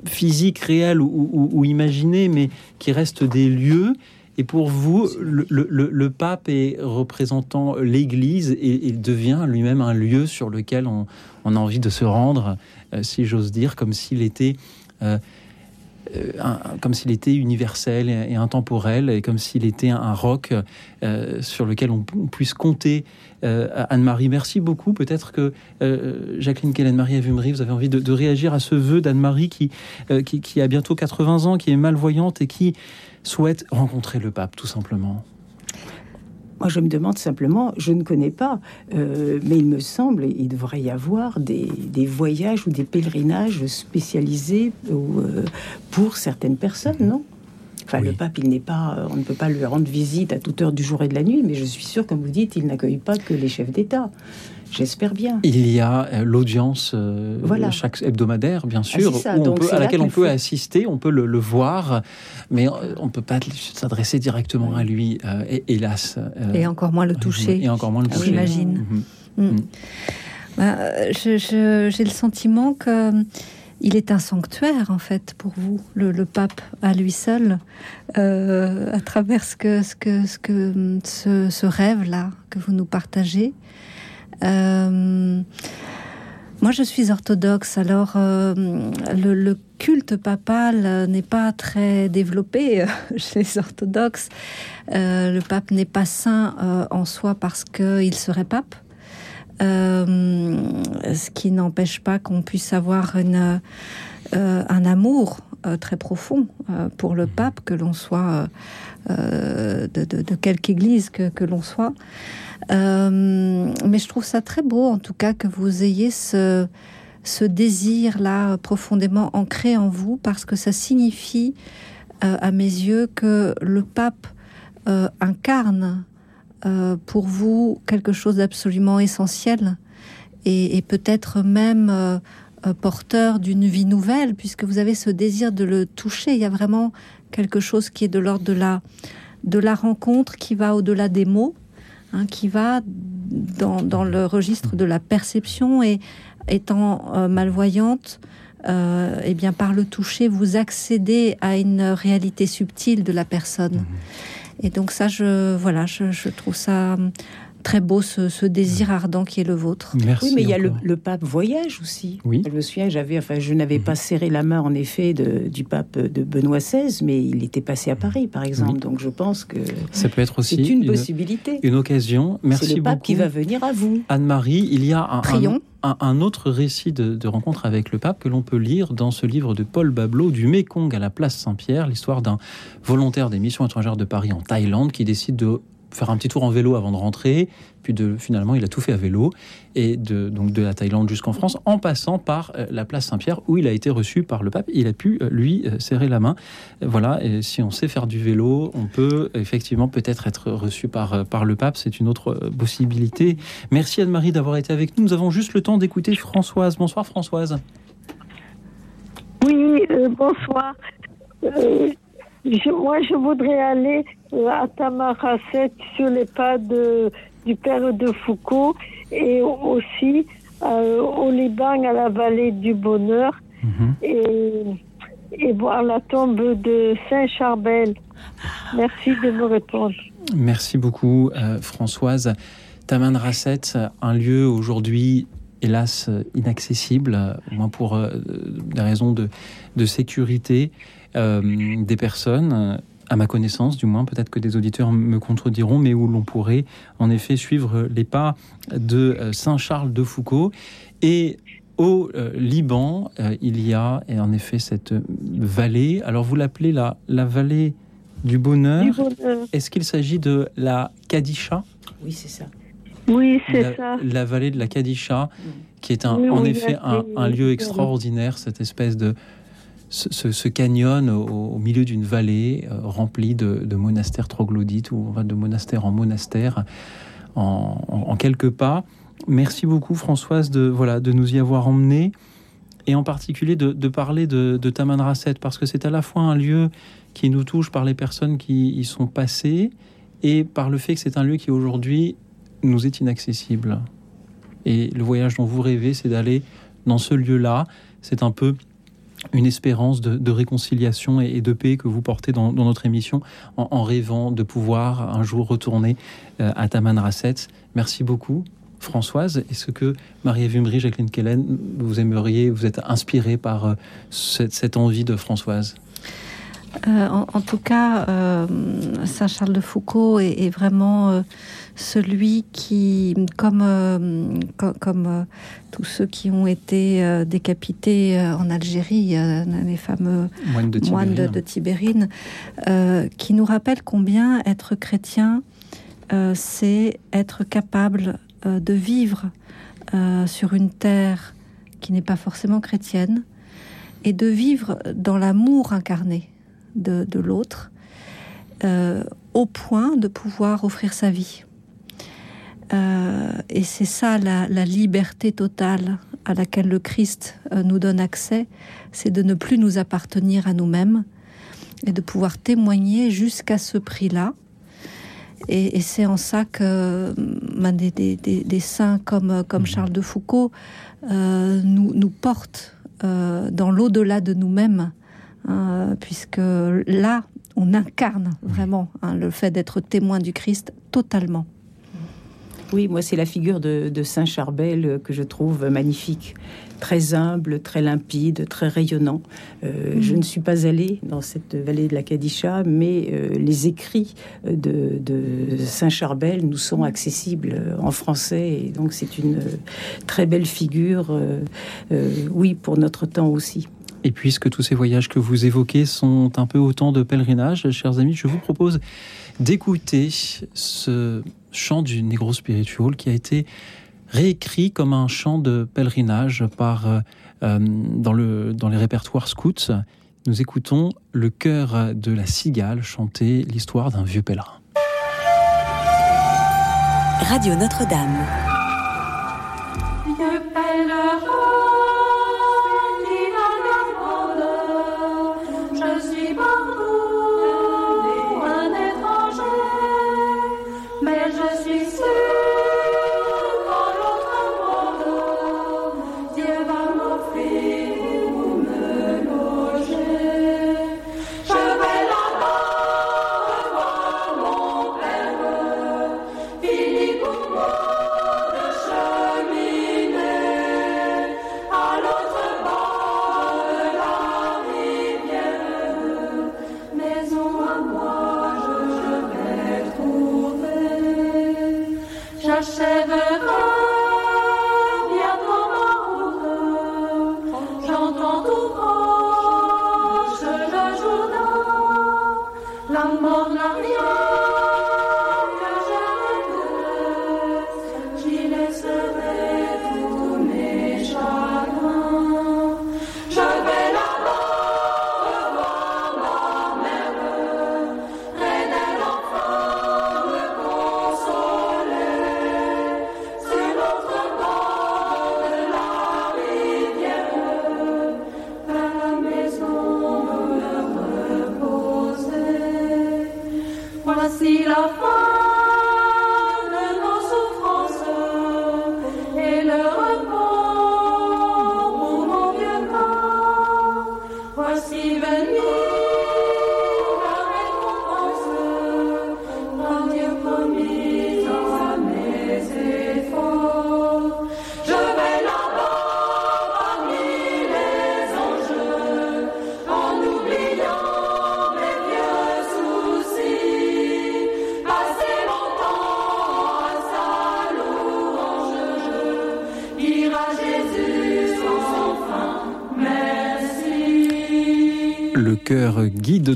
[SPEAKER 2] physique, réelle ou, ou, imaginée, mais qui restent des lieux. Et pour vous, le, pape est représentant l'Église et il devient lui-même un lieu sur lequel on, a envie de se rendre, euh, si j'ose dire, comme s'il était euh, euh, comme s'il était universel et, intemporel, et comme s'il était un, roc euh, sur lequel on, puisse compter. Euh, Anne-Marie, merci beaucoup. Peut-être que Jacqueline Kellen-Marie Avumri, vous avez envie de, réagir à ce vœu d'Anne-Marie qui, qui, qui a bientôt 80 ans, qui est malvoyante et qui souhaite rencontrer le pape, tout simplement.
[SPEAKER 4] Moi, je me demande simplement, je ne connais pas, euh, mais il me semble, il devrait y avoir des, voyages ou des pèlerinages spécialisés euh, pour certaines personnes, non? Enfin, le pape, il n'est pas, on ne peut pas lui rendre visite à toute heure du jour et de la nuit, mais je suis sûr, comme vous dites, il n'accueille pas que les chefs d'État. J'espère bien.
[SPEAKER 2] Il y a euh, l'audience euh, chaque hebdomadaire, bien ah, sûr, à laquelle on peut assister, on peut le, voir, mais euh, on ne peut pas s'adresser directement à lui, hélas.
[SPEAKER 3] et encore moins le toucher.
[SPEAKER 2] Et encore moins le toucher.
[SPEAKER 3] J'imagine. Mhm. Mm. Bah, j'ai le sentiment que il est un sanctuaire en fait pour vous, le, pape à lui seul, à travers ce que ce que ce que ce rêve là que vous nous partagez. Euh, moi, je suis orthodoxe, alors euh, le, culte papal n'est pas très développé chez les orthodoxes. Euh, le pape n'est pas saint en soi parce qu'il serait pape. ce qui n'empêche pas qu'on puisse avoir un amour très profond pour le pape, que l'on soit de, quelque église que l'on soit. Euh, mais je trouve ça très beau, en tout cas, que vous ayez ce, ce désir-là profondément ancré en vous, parce que ça signifie, euh, à mes yeux, que le pape euh, incarne pour vous quelque chose d'absolument essentiel et, peut-être même porteur d'une vie nouvelle, puisque vous avez ce désir de le toucher. Il y a vraiment quelque chose qui est de l'ordre de la, de la rencontre, qui va au-delà des mots. Hein, qui va dans, le registre de la perception et étant euh, malvoyante, euh, eh bien par le toucher, vous accédez à une réalité subtile de la personne. Mmh. Et donc ça, je voilà, je trouve ça très beau ce, désir ardent qui est le vôtre.
[SPEAKER 4] oui, mais il y a le, pape voyage aussi. Oui. Je me souviens, j'avais, enfin, je n'avais pas serré la main en effet du pape de Benoît XVI, mais il était passé à Paris, par exemple. Donc je pense que
[SPEAKER 2] ça peut être aussi
[SPEAKER 4] c'est une, possibilité,
[SPEAKER 2] une occasion. Merci
[SPEAKER 4] C'est le pape qui va venir à vous,
[SPEAKER 2] Anne-Marie. Il y a un, un, autre récit de, de, rencontre avec le pape que l'on peut lire dans ce livre de Paul Babelot, du Mékong à la place Saint-Pierre, l'histoire d'un volontaire des missions étrangères de Paris en Thaïlande qui décide de faire un petit tour en vélo avant de rentrer. Puis finalement, il a tout fait à vélo. Et donc de la Thaïlande jusqu'en France, en passant par euh, la place Saint-Pierre, où il a été reçu par le pape. Il a pu, euh, lui, euh, serrer la main. Voilà, et si on sait faire du vélo, on peut effectivement peut-être être reçu par le pape. C'est une autre possibilité. Merci Anne-Marie d'avoir été avec nous. Nous avons juste le temps d'écouter Françoise. Bonsoir Françoise.
[SPEAKER 15] Oui, bonsoir. moi, je voudrais aller à Tamaracet sur les pas de, du père de Foucault et aussi euh, au Liban à la vallée du Bonheur mhm. et, et, voir la tombe de Saint-Charbel. Merci de me répondre.
[SPEAKER 2] Merci beaucoup euh, Françoise. Tamanrasset, un lieu aujourd'hui hélas inaccessible, au moins pour euh, des raisons de, de sécurité des personnes à ma connaissance, du moins, peut-être que des auditeurs me contrediront, mais où l'on pourrait en effet suivre les pas de euh, Saint Charles de Foucault. Et au euh, Liban, euh, il y a en effet cette vallée. Alors vous l'appelez la, la vallée du bonheur. Est-ce qu'il s'agit de la Kadisha?
[SPEAKER 4] Oui, c'est ça.
[SPEAKER 15] Oui, c'est ça.
[SPEAKER 2] La vallée de la Kadisha, qui est un, en effet un, lieu extraordinaire, cette espèce de, ce, canyon au, milieu d'une vallée euh, remplie de, monastères troglodytes ou de monastère en monastère en, quelques pas. Merci beaucoup Françoise de, voilà, de nous y avoir emmenés. et en particulier de, parler de, de Tamanrasset, parce que c'est à la fois un lieu qui nous touche par les personnes qui y sont passées et par le fait que c'est un lieu qui aujourd'hui nous est inaccessible. Et le voyage dont vous rêvez, c'est d'aller dans ce lieu-là. C'est un peu une espérance de, réconciliation et, de paix que vous portez dans, notre émission en, rêvant de pouvoir un jour retourner euh, à Tamanrasset. Merci beaucoup. Françoise, est-ce que Marie-Ève Jacqueline Kellen, vous aimeriez, vous êtes inspirée par euh, cette, envie de Françoise?
[SPEAKER 3] Euh, en, tout cas, Saint-Charles de Foucault est, vraiment celui qui, comme, euh, comme, euh, tous ceux qui ont été euh, décapités en Algérie, les fameux moines de Tibérine, qui nous rappelle combien être chrétien, c'est être capable de vivre sur une terre qui n'est pas forcément chrétienne et de vivre dans l'amour incarné de, de l'autre, au point de pouvoir offrir sa vie. Euh, et c'est ça la, liberté totale à laquelle le Christ euh, nous donne accès, c'est de ne plus nous appartenir à nous-mêmes et de pouvoir témoigner jusqu'à ce prix-là. Et, c'est en ça que ben, des, saints comme, comme Charles de Foucault euh, nous, nous portent dans l'au-delà de nous-mêmes, hein, puisque là, on incarne vraiment hein, le fait d'être témoin du Christ totalement.
[SPEAKER 4] Oui, moi, c'est la figure de, Saint Charbel que je trouve magnifique. Très humble, très limpide, très rayonnant. Euh, mm. Je ne suis pas allée dans cette vallée de la Kadisha, mais euh, les écrits de, Saint Charbel nous sont accessibles en français. Et donc, c'est une très belle figure, euh, oui, pour notre temps aussi.
[SPEAKER 2] Et puisque tous ces voyages que vous évoquez sont un peu autant de pèlerinages, chers amis, je vous propose d'écouter ce chant du Negro Spiritual qui a été réécrit comme un chant de pèlerinage par, euh, euh, dans, le, dans les répertoires scouts. Nous écoutons le chœur de la cigale chanter l'histoire d'un vieux pèlerin.
[SPEAKER 5] Radio Notre-Dame.
[SPEAKER 16] Vieux pèlerin.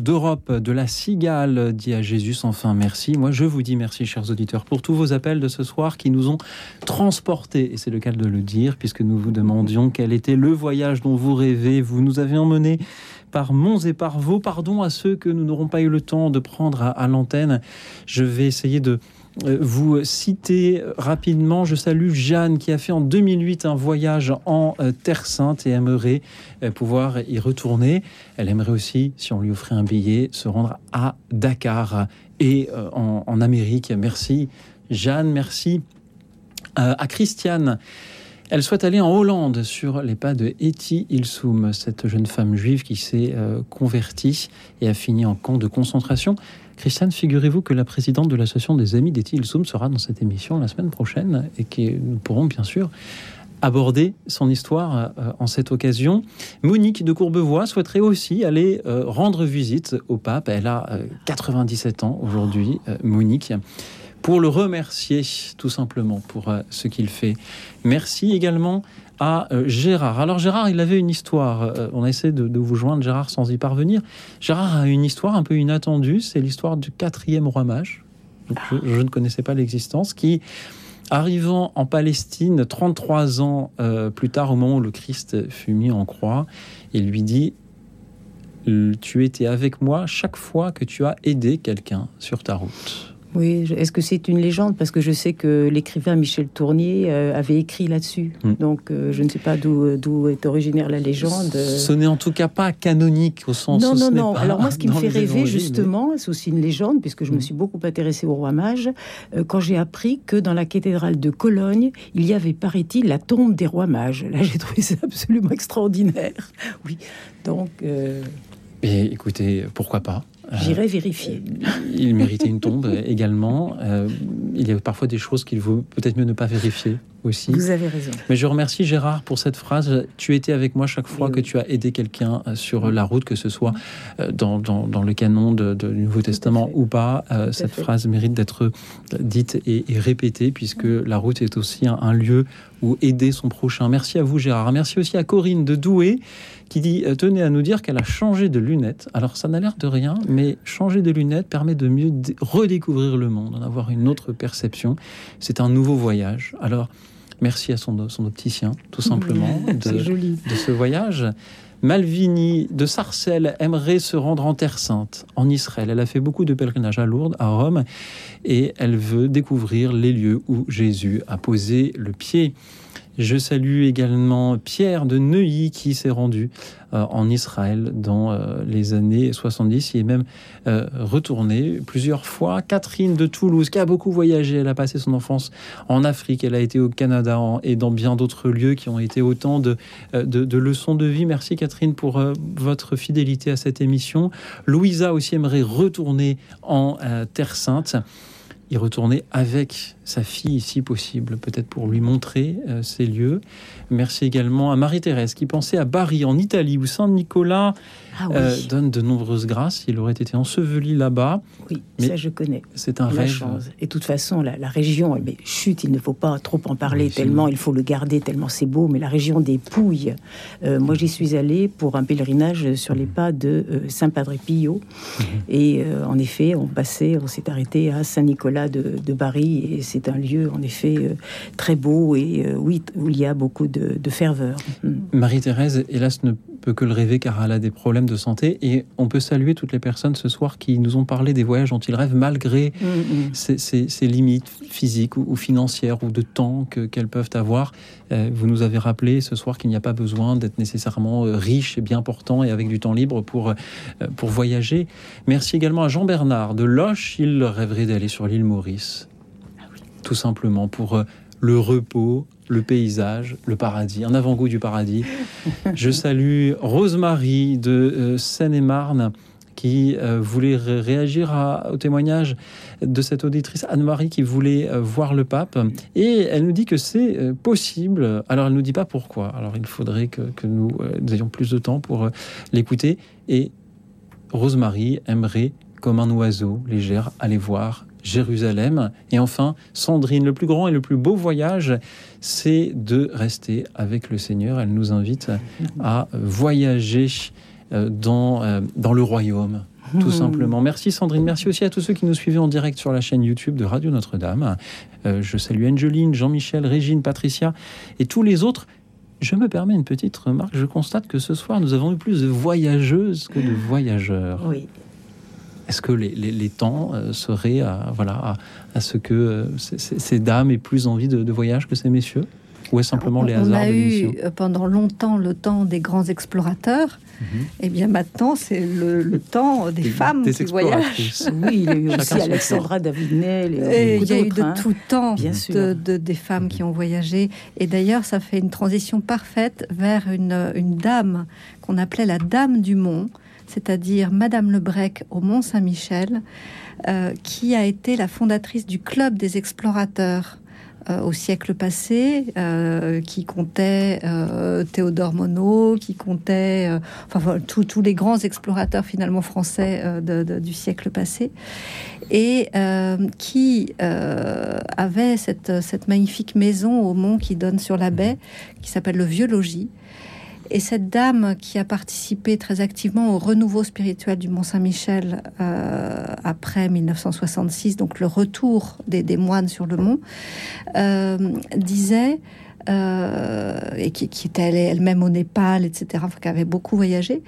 [SPEAKER 2] d'Europe de la cigale, dit à Jésus enfin merci. Moi, je vous dis merci, chers auditeurs, pour tous vos appels de ce soir qui nous ont transportés, et c'est le cas de le dire, puisque nous vous demandions quel était le voyage dont vous rêvez. Vous nous avez emmenés par Mons et par Vaux. Pardon à ceux que nous n'aurons pas eu le temps de prendre à, l'antenne. Je vais essayer de vous citer rapidement. Je salue Jeanne qui a fait en 2008 un voyage en euh, Terre Sainte et aimerait euh, pouvoir y retourner. Elle aimerait aussi, si on lui offrait un billet, se rendre à Dakar et en, Amérique. Merci Jeanne, merci à Christiane. Elle souhaite aller en Hollande sur les pas de Eti Ilsoum, cette jeune femme juive qui s'est euh, convertie et a fini en camp de concentration. Christiane, figurez-vous que la présidente de l'association des Amis d'Eti Ilsoum sera dans cette émission la semaine prochaine et que nous pourrons bien sûr aborder son histoire euh, en cette occasion. Monique de Courbevoie souhaiterait aussi aller euh, rendre visite au pape. Elle a 97 ans aujourd'hui, Monique pour le remercier tout simplement pour euh, ce qu'il fait. Merci également à euh, Gérard. Alors Gérard, il avait une histoire. Euh, on a essayé de, vous joindre, Gérard, sans y parvenir. Gérard a une histoire un peu inattendue. C'est l'histoire du quatrième roi mage. je, ne connaissais pas l'existence. Qui, arrivant en Palestine 33 ans plus tard, au moment où le Christ fut mis en croix, il lui dit Tu étais avec moi chaque fois que tu as aidé quelqu'un sur ta route.
[SPEAKER 4] Oui, est-ce que c'est une légende? Parce que je sais que l'écrivain Michel Tournier euh, avait écrit là-dessus. Hmm. Donc euh, je ne sais pas d'où est originaire la légende.
[SPEAKER 2] Ce n'est en tout cas pas canonique au sens
[SPEAKER 4] Non, non, non. Alors moi, ce qui me fait rêver, justement, c'est aussi une légende, puisque je me hmm. suis beaucoup intéressée au roi mage, euh, quand j'ai appris que dans la cathédrale de Cologne, il y avait, paraît-il, la tombe des rois mages. Là, j'ai trouvé ça absolument extraordinaire. Oui, donc...
[SPEAKER 2] Et écoutez, pourquoi pas?
[SPEAKER 4] J'irai vérifier.
[SPEAKER 2] Euh, il méritait une tombe également. Euh, il y a parfois des choses qu'il vaut peut-être mieux ne pas vérifier aussi.
[SPEAKER 4] Vous avez raison.
[SPEAKER 2] Mais je remercie Gérard pour cette phrase. Tu étais avec moi chaque fois que tu as aidé quelqu'un euh, sur la route, que ce soit dans, dans, le canon de, du Nouveau Testament ou pas. cette phrase mérite d'être dite et, répétée puisque la route est aussi un, un lieu où aider son prochain. Merci à vous Gérard. Merci aussi à Corinne de Douai qui dit, euh, tenait à nous dire qu'elle a changé de lunettes. Alors ça n'a l'air de rien, mais changer de lunettes permet de mieux redécouvrir le monde, d'en avoir une autre perception. C'est un nouveau voyage. Alors merci à son, son opticien, tout simplement, de,
[SPEAKER 4] joli.
[SPEAKER 2] de ce voyage. Malvini de Sarcelles aimerait se rendre en Terre Sainte, en Israël. Elle a fait beaucoup de pèlerinages à Lourdes, à Rome, et elle veut découvrir les lieux où Jésus a posé le pied. Je salue également Pierre de Neuilly qui s'est rendu euh, en Israël dans euh, les années 70. Il est même euh, retourné plusieurs fois. Catherine de Toulouse qui a beaucoup voyagé. Elle a passé son enfance en Afrique. Elle a été au Canada et dans bien d'autres lieux qui ont été autant de, de, leçons de vie. Merci Catherine pour votre fidélité à cette émission. Louisa aussi aimerait retourner en Terre Sainte y retourner avec sa fille, si possible, peut-être pour lui montrer euh, ces lieux. Merci également à Marie-Thérèse qui pensait à Bari, en Italie, où Saint-Nicolas ah euh, donne de nombreuses grâces. Il aurait été enseveli là-bas.
[SPEAKER 4] Oui, mais ça je connais.
[SPEAKER 2] C'est un rêve.
[SPEAKER 4] Et de toute façon, la, région, mais chute, il ne faut pas trop en parler tellement, il faut le garder tellement c'est beau. Mais la région des Pouilles, euh, moi j'y suis allée pour un pèlerinage sur les pas de Saint Padre Pio. Mhm. Et en effet, on passait, on s'est arrêté à Saint-Nicolas de, de Bari et c'est un lieu en effet euh, très beau et euh, oui, où il y a beaucoup de, ferveur.
[SPEAKER 2] Mm. Marie-Thérèse, hélas, ne peut que le rêver car elle a des problèmes de santé et on peut saluer toutes les personnes ce soir qui nous ont parlé des voyages dont ils rêvent malgré mm, mm. Ces, limites physiques ou, financières ou de temps qu'elles peuvent avoir. Euh, vous nous avez rappelé ce soir qu'il n'y a pas besoin d'être nécessairement riche et bien portant et avec du temps libre pour, pour voyager. Merci également à Jean Bernard de Loche. Il rêverait d'aller sur l'île Maurice tout simplement pour euh, le repos, le paysage, le paradis, un avant-goût du paradis. Je salue Rosemary de euh, Seine-et-Marne qui euh, voulait réagir au témoignage de cette auditrice Anne-Marie qui voulait voir le pape. Et elle nous dit que c'est possible. Alors elle ne nous dit pas pourquoi. Alors il faudrait que, nous, nous, ayons plus de temps pour l'écouter. Et Rosemary aimerait, comme un oiseau légère, aller voir Jérusalem. Et enfin, Sandrine, le plus grand et le plus beau voyage, c'est de rester avec le Seigneur. Elle nous invite à voyager euh, dans, euh, dans le royaume. Tout hmm. simplement. Merci Sandrine. Merci aussi à tous ceux qui nous suivaient en direct sur la chaîne YouTube de Radio Notre-Dame. Euh, je salue Angeline, Jean-Michel, Régine, Patricia et tous les autres. Je me permets une petite remarque. Je constate que ce soir, nous avons eu plus de voyageuses que de voyageurs.
[SPEAKER 4] Oui,
[SPEAKER 2] Est-ce que les, temps euh, seraient à, voilà, à, ce que euh, ces, dames aient plus envie de, voyage que ces messieurs Ou est-ce simplement les hasards
[SPEAKER 3] On a eu euh, pendant longtemps le temps des grands explorateurs. Et mhm. Eh bien maintenant, c'est le, temps des, femmes qui voyagent.
[SPEAKER 4] Oui, il y a eu aussi Alexandra David-Nel.
[SPEAKER 3] il y a eu de hein. tout temps de, des femmes qui ont voyagé. Et d'ailleurs, ça fait une transition parfaite vers une, une dame qu'on appelait la Dame du Mont c'est-à-dire Madame Lebrec au Mont Saint-Michel, euh, qui a été la fondatrice du Club des explorateurs euh, au siècle passé, euh, qui comptait Théodore Monod, qui comptait tous les grands explorateurs finalement français du siècle passé, et qui avait cette magnifique maison au mont qui donne sur la baie, qui s'appelle le Vieux Logis et cette dame qui a participé très activement au renouveau spirituel du Mont-Saint-Michel euh, après 1966, donc le retour des, moines sur le mont, euh, disait euh, et qui, était elle-même au Népal, etc., qui avait beaucoup voyagé,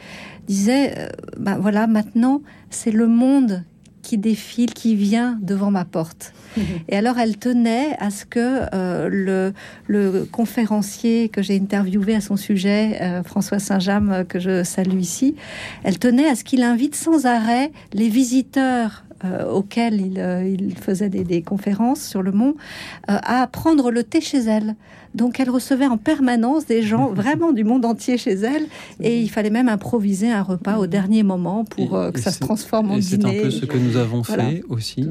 [SPEAKER 3] disait, ben voilà, maintenant, c'est le monde qui défile, qui vient devant ma porte. Et alors, elle tenait à ce que euh, le, le, conférencier que j'ai interviewé à son sujet, euh, François Saint-James, euh, que je salue ici, elle tenait à ce qu'il invite sans arrêt les visiteurs auxquels il, il faisait des, des, conférences sur le mont, à prendre le thé chez elle. Donc elle recevait en permanence des gens vraiment du monde entier chez elle et il fallait même improviser un repas au dernier moment pour euh, que ça se transforme en dîner.
[SPEAKER 2] C'est un peu ce que nous avons fait aussi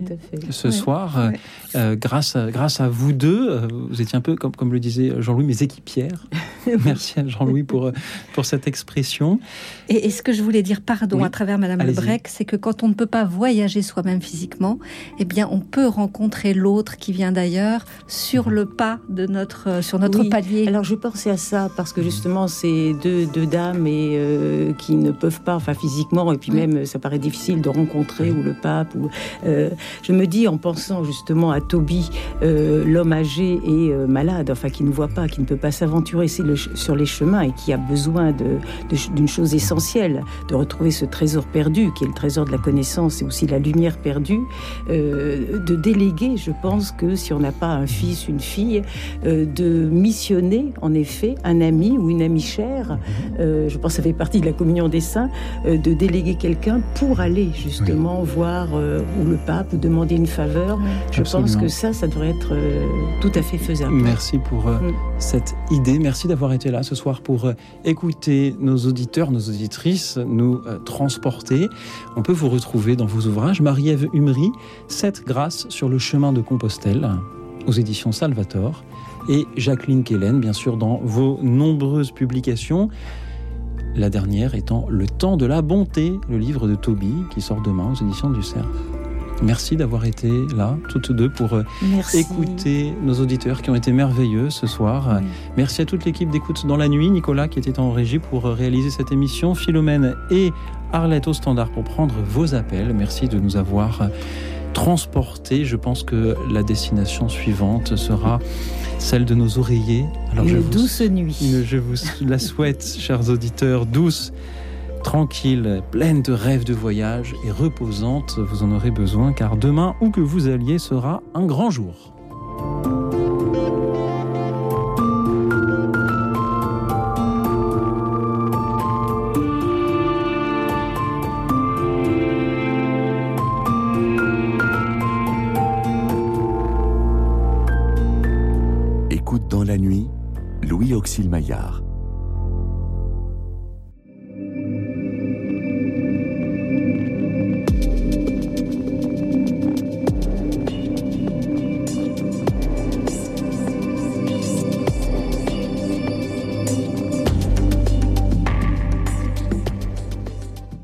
[SPEAKER 2] ce soir. Euh, grâce, à, grâce à vous deux, euh, vous étiez un peu, comme, comme le disait Jean-Louis, mes équipières. Merci à Jean-Louis pour, pour cette expression.
[SPEAKER 3] Et, ce que je voulais dire, pardon, à travers Madame Lebrec, c'est que quand on ne peut pas voyager soi-même physiquement, eh bien on peut rencontrer l'autre qui vient d'ailleurs sur le pas de notre notre palier.
[SPEAKER 4] Alors je pensais à ça parce que justement ces deux, deux dames et euh, qui ne peuvent pas, enfin physiquement, et puis même ça paraît difficile de rencontrer ou le pape. Ou, euh, je me dis en pensant justement à Toby, euh, l'homme âgé et malade, enfin qui ne voit pas, qui ne peut pas s'aventurer sur les chemins et qui a besoin d'une de, chose essentielle, de retrouver ce trésor perdu qui est le trésor de la connaissance et aussi la lumière perdue, de déléguer. Je pense que si on n'a pas un fils, une fille, de missionner en effet un ami ou une amie chère, mhm. euh, je pense que ça fait partie de la communion des saints, euh, de déléguer quelqu'un pour aller justement voir euh, ou le pape ou demander une faveur. Je pense que ça, ça devrait être tout à fait faisable.
[SPEAKER 2] Merci pour mm. cette idée. Merci d'avoir été là ce soir pour écouter nos auditeurs, nos auditrices, nous transporter. On peut vous retrouver dans vos ouvrages. Marie-Ève Humry, Cette grâce sur le chemin de Compostelle aux éditions Salvator et Jacqueline Kellen, bien sûr, dans vos nombreuses publications. La dernière étant Le temps de la bonté, le livre de Toby qui sort demain aux éditions du Cerf. Merci d'avoir été là, toutes deux, pour euh, écouter nos auditeurs qui ont été merveilleux ce soir. Merci à toute l'équipe d'écoute dans la nuit, Nicolas qui était en régie pour euh, réaliser cette émission, Philomène et Arlette au standard pour prendre vos appels. Merci de nous avoir transportés. Je pense que la destination suivante sera celle de nos oreillers.
[SPEAKER 4] Alors une douce nuit.
[SPEAKER 2] je vous la souhaite, chers auditeurs, douce, tranquille, pleine de rêves de voyage et reposante. Vous en aurez besoin car demain, où que vous alliez, sera un grand jour.
[SPEAKER 1] Maillard.